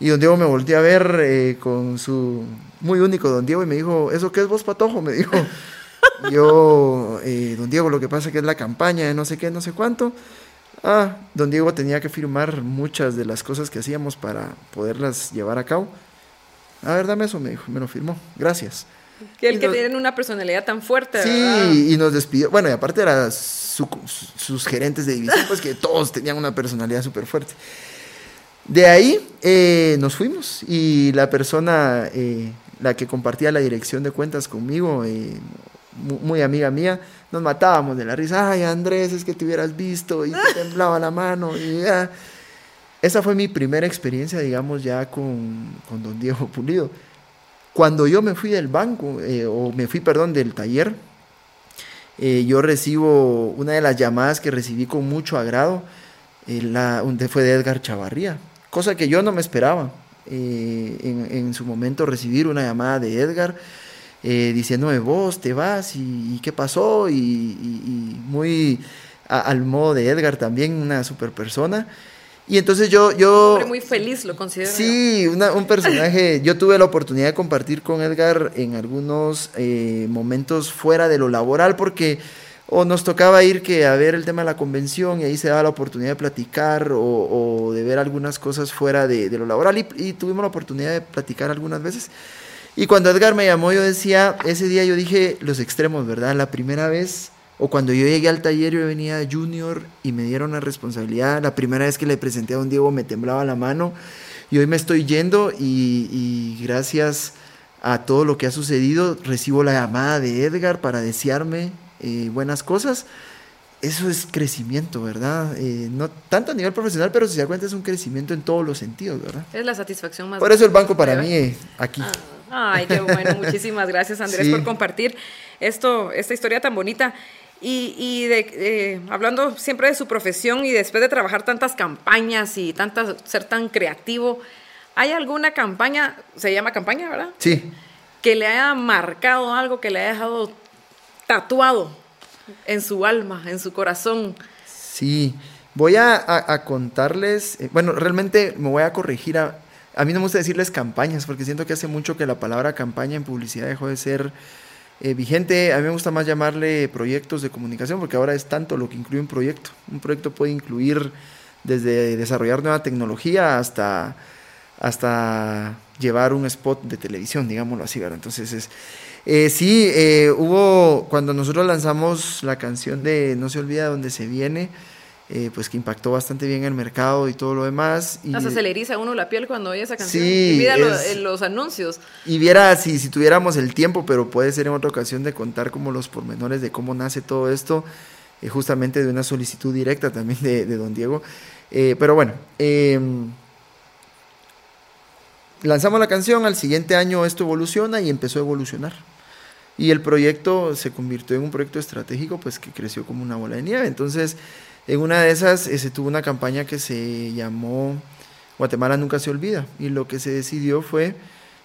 Y don Diego me volteó a ver eh, con su, muy único don Diego y me dijo, ¿eso qué es vos, Patojo? Me dijo, yo, eh, don Diego, lo que pasa que es la campaña de no sé qué, no sé cuánto. Ah, don Diego tenía que firmar muchas de las cosas que hacíamos para poderlas llevar a cabo. A ver, dame eso, me dijo, me lo firmó. Gracias. Que el que tienen una personalidad tan fuerte. Sí, y nos despidió. Bueno, y aparte eran sus gerentes de división, pues que todos tenían una personalidad súper fuerte. De ahí eh, nos fuimos y la persona, eh, la que compartía la dirección de cuentas conmigo, muy amiga mía, nos matábamos de la risa. Ay, Andrés, es que te hubieras visto y te temblaba la mano. Y Esa fue mi primera experiencia, digamos, ya con, con don Diego Pulido. Cuando yo me fui del banco, eh, o me fui, perdón, del taller, eh, yo recibo una de las llamadas que recibí con mucho agrado, eh, la, fue de Edgar Chavarría, cosa que yo no me esperaba. En, su momento recibir una llamada de Edgar diciéndome, vos te vas y, qué pasó, y, muy al modo de Edgar también, una super persona. Y entonces yo... yo muy feliz, lo considero. Sí, un personaje, yo tuve la oportunidad de compartir con Edgar en algunos eh, momentos fuera de lo laboral, porque o nos tocaba ir que a ver el tema de la convención y ahí se daba la oportunidad de platicar o, de ver algunas cosas fuera de, lo laboral y, tuvimos la oportunidad de platicar algunas veces. Y cuando Edgar me llamó, yo decía, ese día yo dije los extremos, ¿verdad? La primera vez, o cuando yo llegué al taller, yo venía junior y me dieron la responsabilidad. La primera vez que le presenté a don Diego me temblaba la mano. Y hoy me estoy yendo y, gracias a todo lo que ha sucedido, recibo la llamada de Edgar para desearme eh, buenas cosas eso es crecimiento, ¿verdad? Eh, no tanto a nivel profesional, pero si se da cuenta es un crecimiento en todos los sentidos, ¿verdad? Es la satisfacción más. Por eso el banco para mí eh, aquí. Ah. Ay, qué bueno. Muchísimas gracias, Andrés, por compartir esto, esta historia tan bonita. Y, de, eh, hablando siempre de su profesión y después de trabajar tantas campañas y tantas, ser tan creativo, ¿hay alguna campaña, se llama campaña, verdad? Sí. Que le haya marcado algo, que le haya dejado tatuado en su alma, en su corazón? Sí, voy a, contarles, eh, bueno, realmente me voy a corregir a, a mí no me gusta decirles campañas, porque siento que hace mucho que la palabra campaña en publicidad dejó de ser eh, vigente. A mí me gusta más llamarle proyectos de comunicación, porque ahora es tanto lo que incluye un proyecto. Un proyecto puede incluir desde desarrollar nueva tecnología hasta, hasta llevar un spot de televisión, digámoslo así. Entonces es... Eh, sí, eh, hubo, cuando nosotros lanzamos la canción de No se olvida dónde se viene, eh, pues que impactó bastante bien el mercado y todo lo demás. Y, Hasta se le eriza a uno la piel cuando oye esa canción. Sí, y mira es- eh, los anuncios. y viera si, si tuviéramos el tiempo, pero puede ser en otra ocasión de contar como los pormenores de cómo nace todo esto, eh, justamente de una solicitud directa también de, de don Diego. Eh, pero bueno, eh, lanzamos la canción, al siguiente año esto evoluciona y empezó a evolucionar. Y el proyecto se convirtió en un proyecto estratégico, pues que creció como una bola de nieve. Entonces, en una de esas se tuvo una campaña que se llamó Guatemala nunca se olvida. Y lo que se decidió fue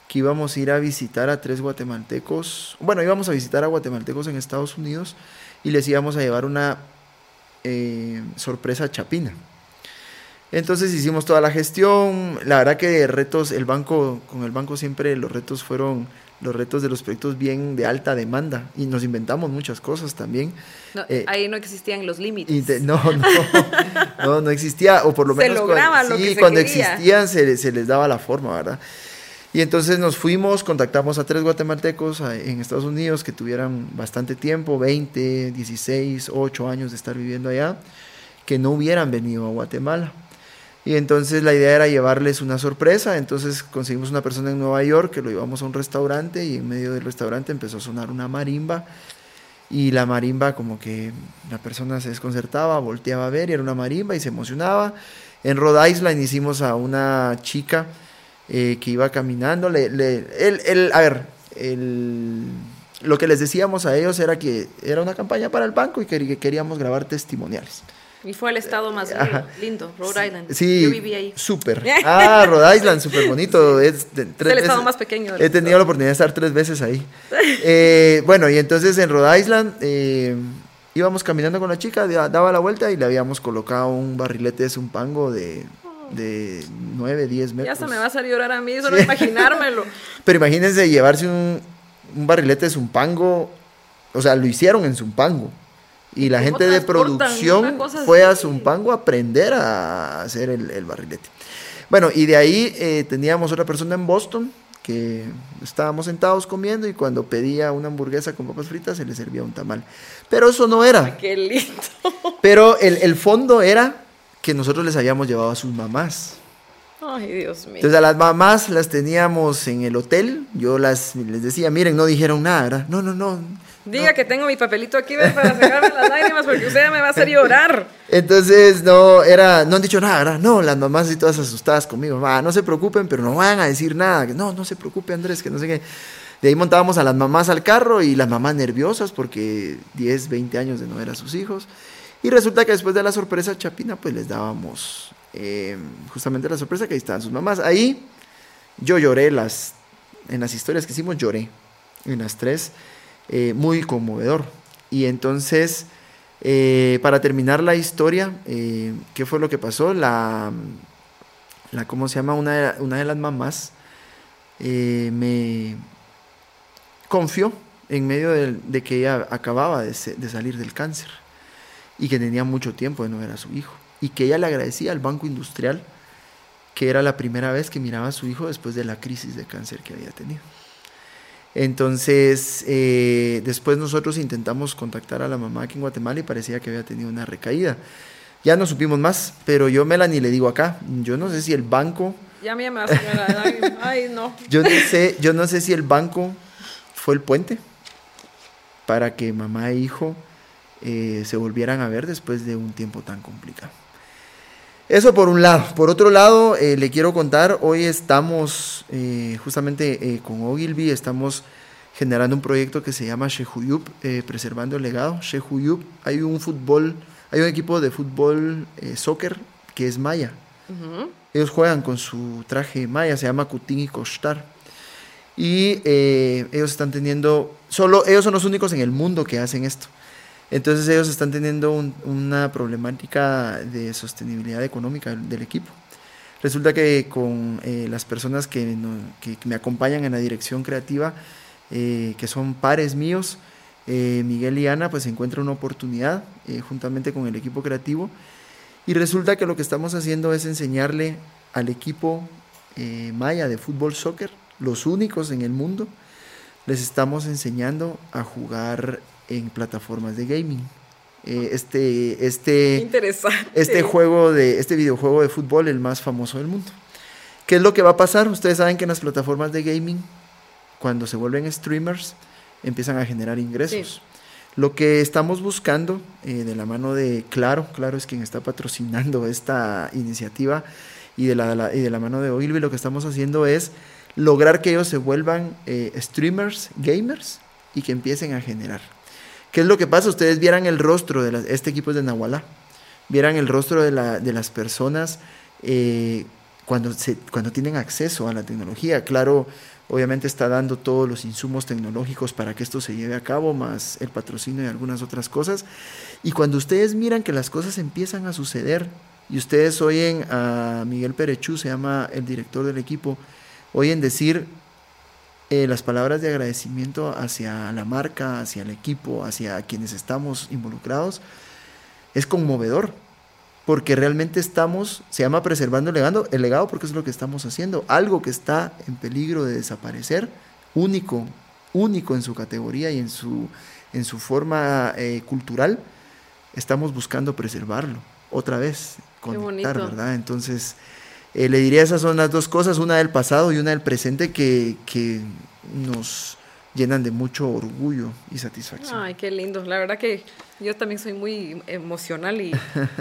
que íbamos a ir a visitar a tres guatemaltecos. Bueno, íbamos a visitar a guatemaltecos en Estados Unidos y les íbamos a llevar una eh, sorpresa chapina. Entonces hicimos toda la gestión. La verdad que retos, el banco, con el banco siempre los retos fueron los retos de los proyectos bien de alta demanda y nos inventamos muchas cosas también. No, Eh, ahí no existían los límites. Te- no, no, no, no existía, o por lo Se menos cuando, lo sí, que se cuando quería. existían se, se les daba la forma, ¿verdad? Y entonces nos fuimos, contactamos a tres guatemaltecos a- en Estados Unidos que tuvieran bastante tiempo, 20, 16, 8 años de estar viviendo allá, que no hubieran venido a Guatemala. Y entonces la idea era llevarles una sorpresa, entonces conseguimos una persona en Nueva York que lo llevamos a un restaurante y en medio del restaurante empezó a sonar una marimba y la marimba como que la persona se desconcertaba, volteaba a ver y era una marimba y se emocionaba. En Rhode Island hicimos a una chica eh, que iba caminando, le, le- el- el- a ver, lo que les decíamos a ellos era que era una campaña para el banco y que queríamos grabar testimoniales. Y fue el estado más Ajá. lindo, Rhode Island. Sí, Yo viví ahí. súper. Ah, Rhode Island, súper bonito. Es, de- tres el estado más pequeño He tenido la oportunidad de estar tres veces ahí. Eh, bueno, y entonces en Rhode Island eh, íbamos caminando con la chica, da- daba la vuelta y le habíamos colocado un barrilete de zumpango de, de 9, 10 metros. Ya hasta me va a hacer llorar a mí, solo imaginármelo. Pero imagínense llevarse un, un barrilete de Zumpango, o sea, lo hicieron en Zumpango. Y la ¿Cómo gente de producción fue a? Zumpango a aprender a hacer el, el barrilete. Bueno, y de ahí eh, teníamos otra persona en Boston que estábamos sentados comiendo y cuando pedía una hamburguesa con papas fritas se le servía un tamal. Pero eso no era. Qué lindo. Pero el, el fondo era que nosotros les habíamos llevado a sus mamás. Ay, Dios mío. Entonces a las mamás las teníamos en el hotel. Yo las les decía, miren, no dijeron nada, ¿verdad? No, no, no. Diga que tengo mi papelito aquí ¿ves? para sacarme las lágrimas porque usted me va a hacer llorar. Entonces no era, no han dicho nada, ¿verdad? No, las mamás así todas asustadas conmigo. "Ah, no se preocupen, pero no van a decir nada. No, no se preocupe, Andrés, que no sé qué. De ahí montábamos a las mamás al carro y las mamás nerviosas porque 10, 20 años de no ver a sus hijos. Y resulta que después de la sorpresa chapina, pues les dábamos eh, justamente la sorpresa que ahí estaban sus mamás. Ahí yo lloré las, en las historias que hicimos, lloré en las tres, eh, muy conmovedor. Y entonces, eh, para terminar la historia, ¿qué fue lo que pasó? La, la ¿cómo se llama? Una de, una de las mamás me confió en medio de, que ella acababa de salir del cáncer y que tenía mucho tiempo de no ver a su hijo y que ella le agradecía al Banco Industrial que era la primera vez que miraba a su hijo después de la crisis de cáncer que había tenido. Entonces, eh, después nosotros intentamos contactar a la mamá aquí en Guatemala y parecía que había tenido una recaída. Ya no supimos más, pero yo Melanie le digo acá, yo no sé si el banco, Ya me lágrima. Ay, no. yo no sé, yo no sé si el banco fue el puente para que mamá e hijo eh, se volvieran a ver después de un tiempo tan complicado. Eso por un lado. Por otro lado, eh, le quiero contar, hoy estamos eh, justamente eh, con Ogilvy, estamos generando un proyecto que se llama Shehuyup, eh, Preservando el Legado. Shehuyup, hay un fútbol, hay un equipo de fútbol, soccer, que es maya. Ellos juegan con su traje maya, se llama Kutin y Kostar. Y ellos están teniendo, solo ellos son los únicos en el mundo que hacen esto. Entonces ellos están teniendo un- una problemática de sostenibilidad económica del equipo. Resulta que con eh, las personas que, me acompañan en la dirección creativa, eh, que son pares míos, eh, Miguel y Ana, pues encuentran una oportunidad juntamente con el equipo creativo. Y resulta que lo que estamos haciendo es enseñarle al equipo maya de fútbol soccer, los únicos en el mundo, les estamos enseñando a jugar en plataformas de gaming. eh, este, este, este juego de, este videojuego de fútbol, el más famoso del mundo. ¿Qué es lo que va a pasar? Ustedes saben que en las plataformas de gaming, cuando se vuelven streamers, empiezan a generar ingresos. Lo que estamos buscando eh, de la mano de Claro, Claro es quien está patrocinando esta iniciativa y de la, y de la mano de Ogilvy, lo que estamos haciendo es lograr que ellos se vuelvan eh, streamers, gamers y que empiecen a generar. ¿Qué es lo que pasa? Ustedes vieran el rostro de este equipo es de Nahualá, vieran el rostro de, la, de las personas eh, cuando, cuando tienen acceso a la tecnología. Claro, obviamente está dando todos los insumos tecnológicos para que esto se lleve a cabo, más el patrocinio y algunas otras cosas. Y cuando ustedes miran que las cosas empiezan a suceder, y ustedes oyen a Miguel Perechú, se llama el director del equipo, oyen decir eh, las palabras de agradecimiento hacia la marca, hacia el equipo, hacia quienes estamos involucrados, es conmovedor, porque realmente estamos, se llama preservando el legado, el legado porque es lo que estamos haciendo, algo que está en peligro de desaparecer, único, único en su categoría y en su, en su forma eh, cultural, estamos buscando preservarlo otra vez, conectar, ¿verdad? Entonces, eh, le diría esas son las dos cosas, una del pasado y una del presente que, que nos llenan de mucho orgullo y satisfacción. Ay, qué lindo. La verdad que yo también soy muy emocional y,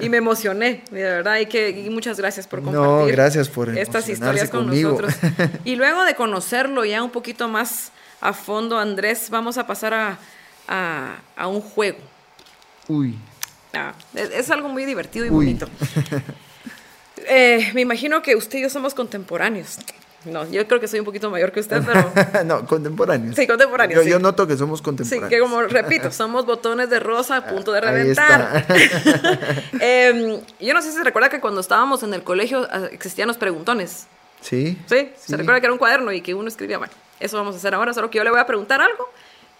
y me emocioné, de verdad. Y, que, y muchas gracias por compartir no, gracias por estas historias con nosotros. Y luego de conocerlo ya un poquito más a fondo, Andrés, vamos a pasar a, a, a un juego. Uy. Ah, es, es, algo muy divertido y Uy. bonito. Eh, me imagino que usted y yo somos contemporáneos. No, yo creo que soy un poquito mayor que usted, pero... no, contemporáneos. Sí, contemporáneos. Yo, sí. yo, noto que somos contemporáneos. Sí, que como repito, somos botones de rosa a punto de reventar. eh, yo no sé si se recuerda que cuando estábamos en el colegio ah, existían los preguntones. Sí. Sí, se recuerda que era un cuaderno y que uno escribía, bueno, eso vamos a hacer ahora, solo que yo le voy a preguntar algo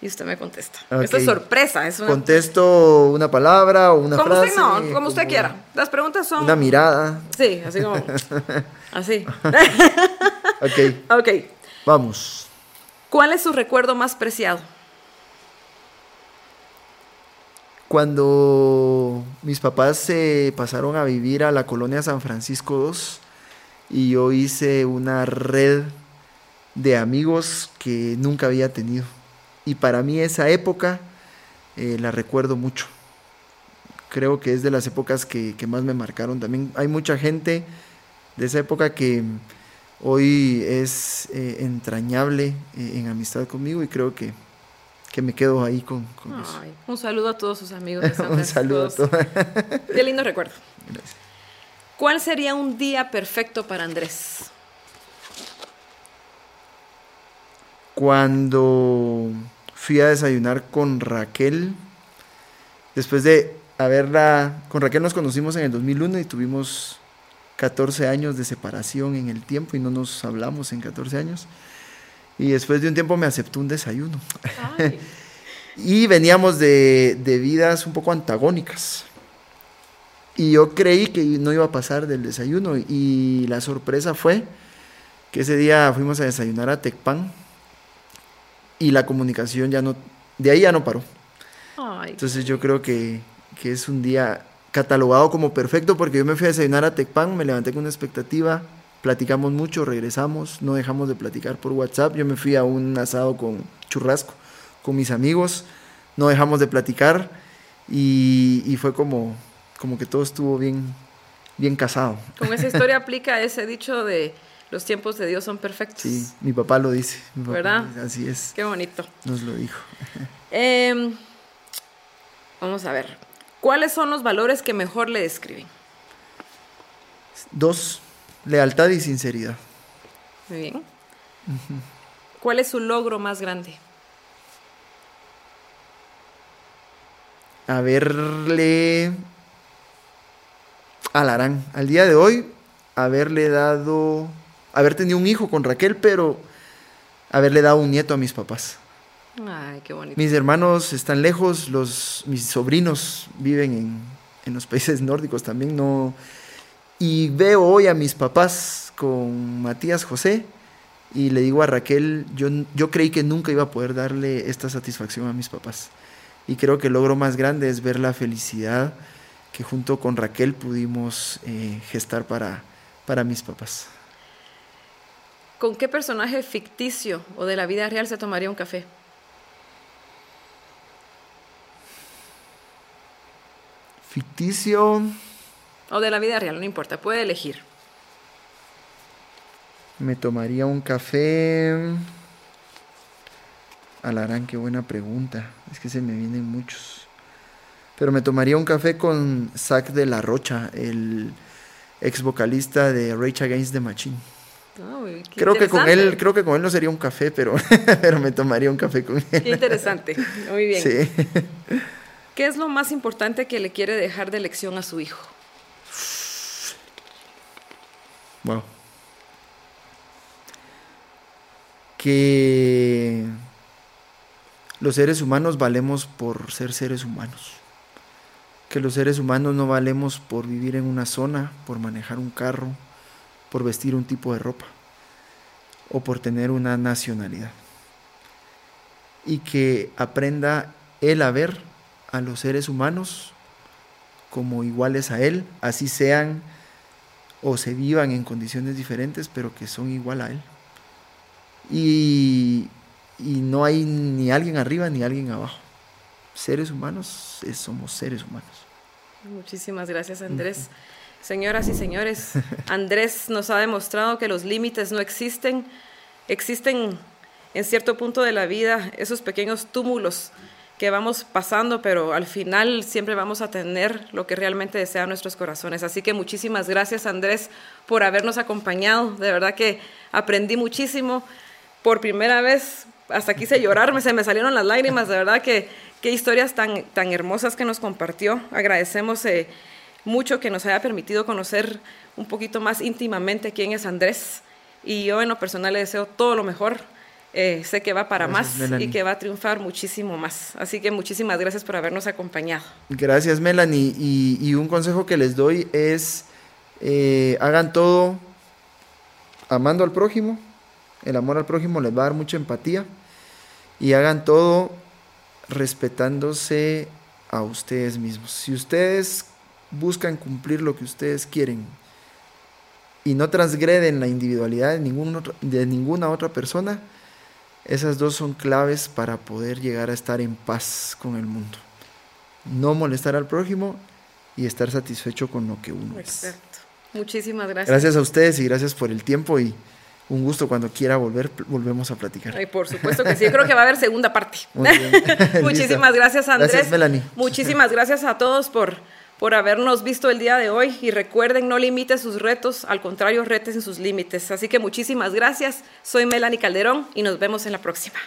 y usted me contesta. Okay. Esto es sorpresa. Es una... Contesto una palabra o una como frase. Usted, no, como, como usted quiera. Las preguntas son... Una mirada. Sí, así como... así. ok. Ok. Vamos. ¿Cuál es su recuerdo más preciado? Cuando mis papás se pasaron a vivir a la colonia San Francisco II y yo hice una red de amigos que nunca había tenido y para mí esa época eh, la recuerdo mucho. Creo que es de las épocas que, que, más me marcaron. También hay mucha gente de esa época que hoy es eh, entrañable eh, en amistad conmigo y creo que, que me quedo ahí con, con Ay, eso. Un saludo a todos sus amigos. De San un saludo a todos. Qué lindo recuerdo. Gracias. ¿Cuál sería un día perfecto para Andrés? Cuando fui a desayunar con Raquel. Después de haberla... Con Raquel nos conocimos en el 2001 y tuvimos 14 años de separación en el tiempo y no nos hablamos en 14 años. Y después de un tiempo me aceptó un desayuno. y veníamos de, de, vidas un poco antagónicas. Y yo creí que no iba a pasar del desayuno. Y la sorpresa fue que ese día fuimos a desayunar a Tecpan y la comunicación ya no, de ahí ya no paró. Ay. Entonces yo creo que, que, es un día catalogado como perfecto porque yo me fui a desayunar a Tecpan, me levanté con una expectativa, platicamos mucho, regresamos, no dejamos de platicar por WhatsApp, yo me fui a un asado con churrasco con mis amigos, no dejamos de platicar y, y fue como, como que todo estuvo bien, bien casado. Con esa historia aplica ese dicho de los tiempos de Dios son perfectos. Sí, mi papá lo dice. Mi papá ¿Verdad? Dice, así es. Qué bonito. Nos lo dijo. Eh, vamos a ver. ¿Cuáles son los valores que mejor le describen? Dos, lealtad y sinceridad. Muy bien. Uh -huh. ¿Cuál es su logro más grande? Haberle Alarán, al día de hoy, haberle dado haber tenido un hijo con Raquel, pero haberle dado un nieto a mis papás. Ay, qué bonito. Mis hermanos están lejos, los, mis sobrinos viven en, en, los países nórdicos también, no. Y veo hoy a mis papás con Matías José y le digo a Raquel, yo, yo creí que nunca iba a poder darle esta satisfacción a mis papás. y creo que el logro más grande es ver la felicidad que junto con Raquel pudimos eh, gestar para, para mis papás. ¿Con qué personaje ficticio o de la vida real se tomaría un café? Ficticio. O de la vida real, no importa, puede elegir. Me tomaría un café. Alarán, qué buena pregunta. Es que se me vienen muchos. Pero me tomaría un café con Zach de la Rocha, el ex vocalista de Rage Against the Machine. Creo que con él, creo que con él no sería un café, pero, pero me tomaría un café con él. Qué interesante. Muy bien. Sí. ¿Qué es lo más importante que le quiere dejar de lección a su hijo? Wow. Que los seres humanos valemos por ser seres humanos. Que los seres humanos no valemos por vivir en una zona, por manejar un carro, por vestir un tipo de ropa o por tener una nacionalidad. Y que aprenda él a ver a los seres humanos como iguales a él, así sean o se vivan en condiciones diferentes, pero que son igual a él. Y, y no hay ni alguien arriba ni alguien abajo. Seres humanos somos seres humanos. Muchísimas gracias Andrés. Señoras y señores, Andrés nos ha demostrado que los límites no existen, existen en cierto punto de la vida esos pequeños túmulos que vamos pasando, pero al final siempre vamos a tener lo que realmente desean nuestros corazones. Así que muchísimas gracias Andrés por habernos acompañado. De verdad que aprendí muchísimo. Por primera vez hasta quise llorar, se me salieron las lágrimas, de verdad que qué historias tan, tan hermosas que nos compartió. Agradecemos eh, mucho que nos haya permitido conocer un poquito más íntimamente quién es Andrés y yo en lo personal le deseo todo lo mejor. Eh, sé que va para más y que va a triunfar muchísimo más. Así que muchísimas gracias por habernos acompañado. Gracias, Melanie. Y, un consejo que les doy es, eh, hagan todo amando al prójimo. El amor al prójimo les va a dar mucha empatía y hagan todo respetándose a ustedes mismos. Si ustedes buscan cumplir lo que ustedes quieren y no transgreden la individualidad de, ningún de ninguna otra persona, esas dos son claves para poder llegar a estar en paz con el mundo. No molestar al prójimo y estar satisfecho con lo que uno Exacto. Muchísimas gracias. Gracias a ustedes y gracias por el tiempo y un gusto cuando quiera volver, volvemos a platicar. Ay, por supuesto que sí, creo que va a haber segunda parte. Muchísimas gracias, Andrés. Gracias, Melanie. Muchísimas gracias a todos por, por habernos visto el día de hoy y recuerden, no limite sus retos, al contrario, retes en sus límites. Así que muchísimas gracias. Soy Melanie Calderón y nos vemos en la próxima.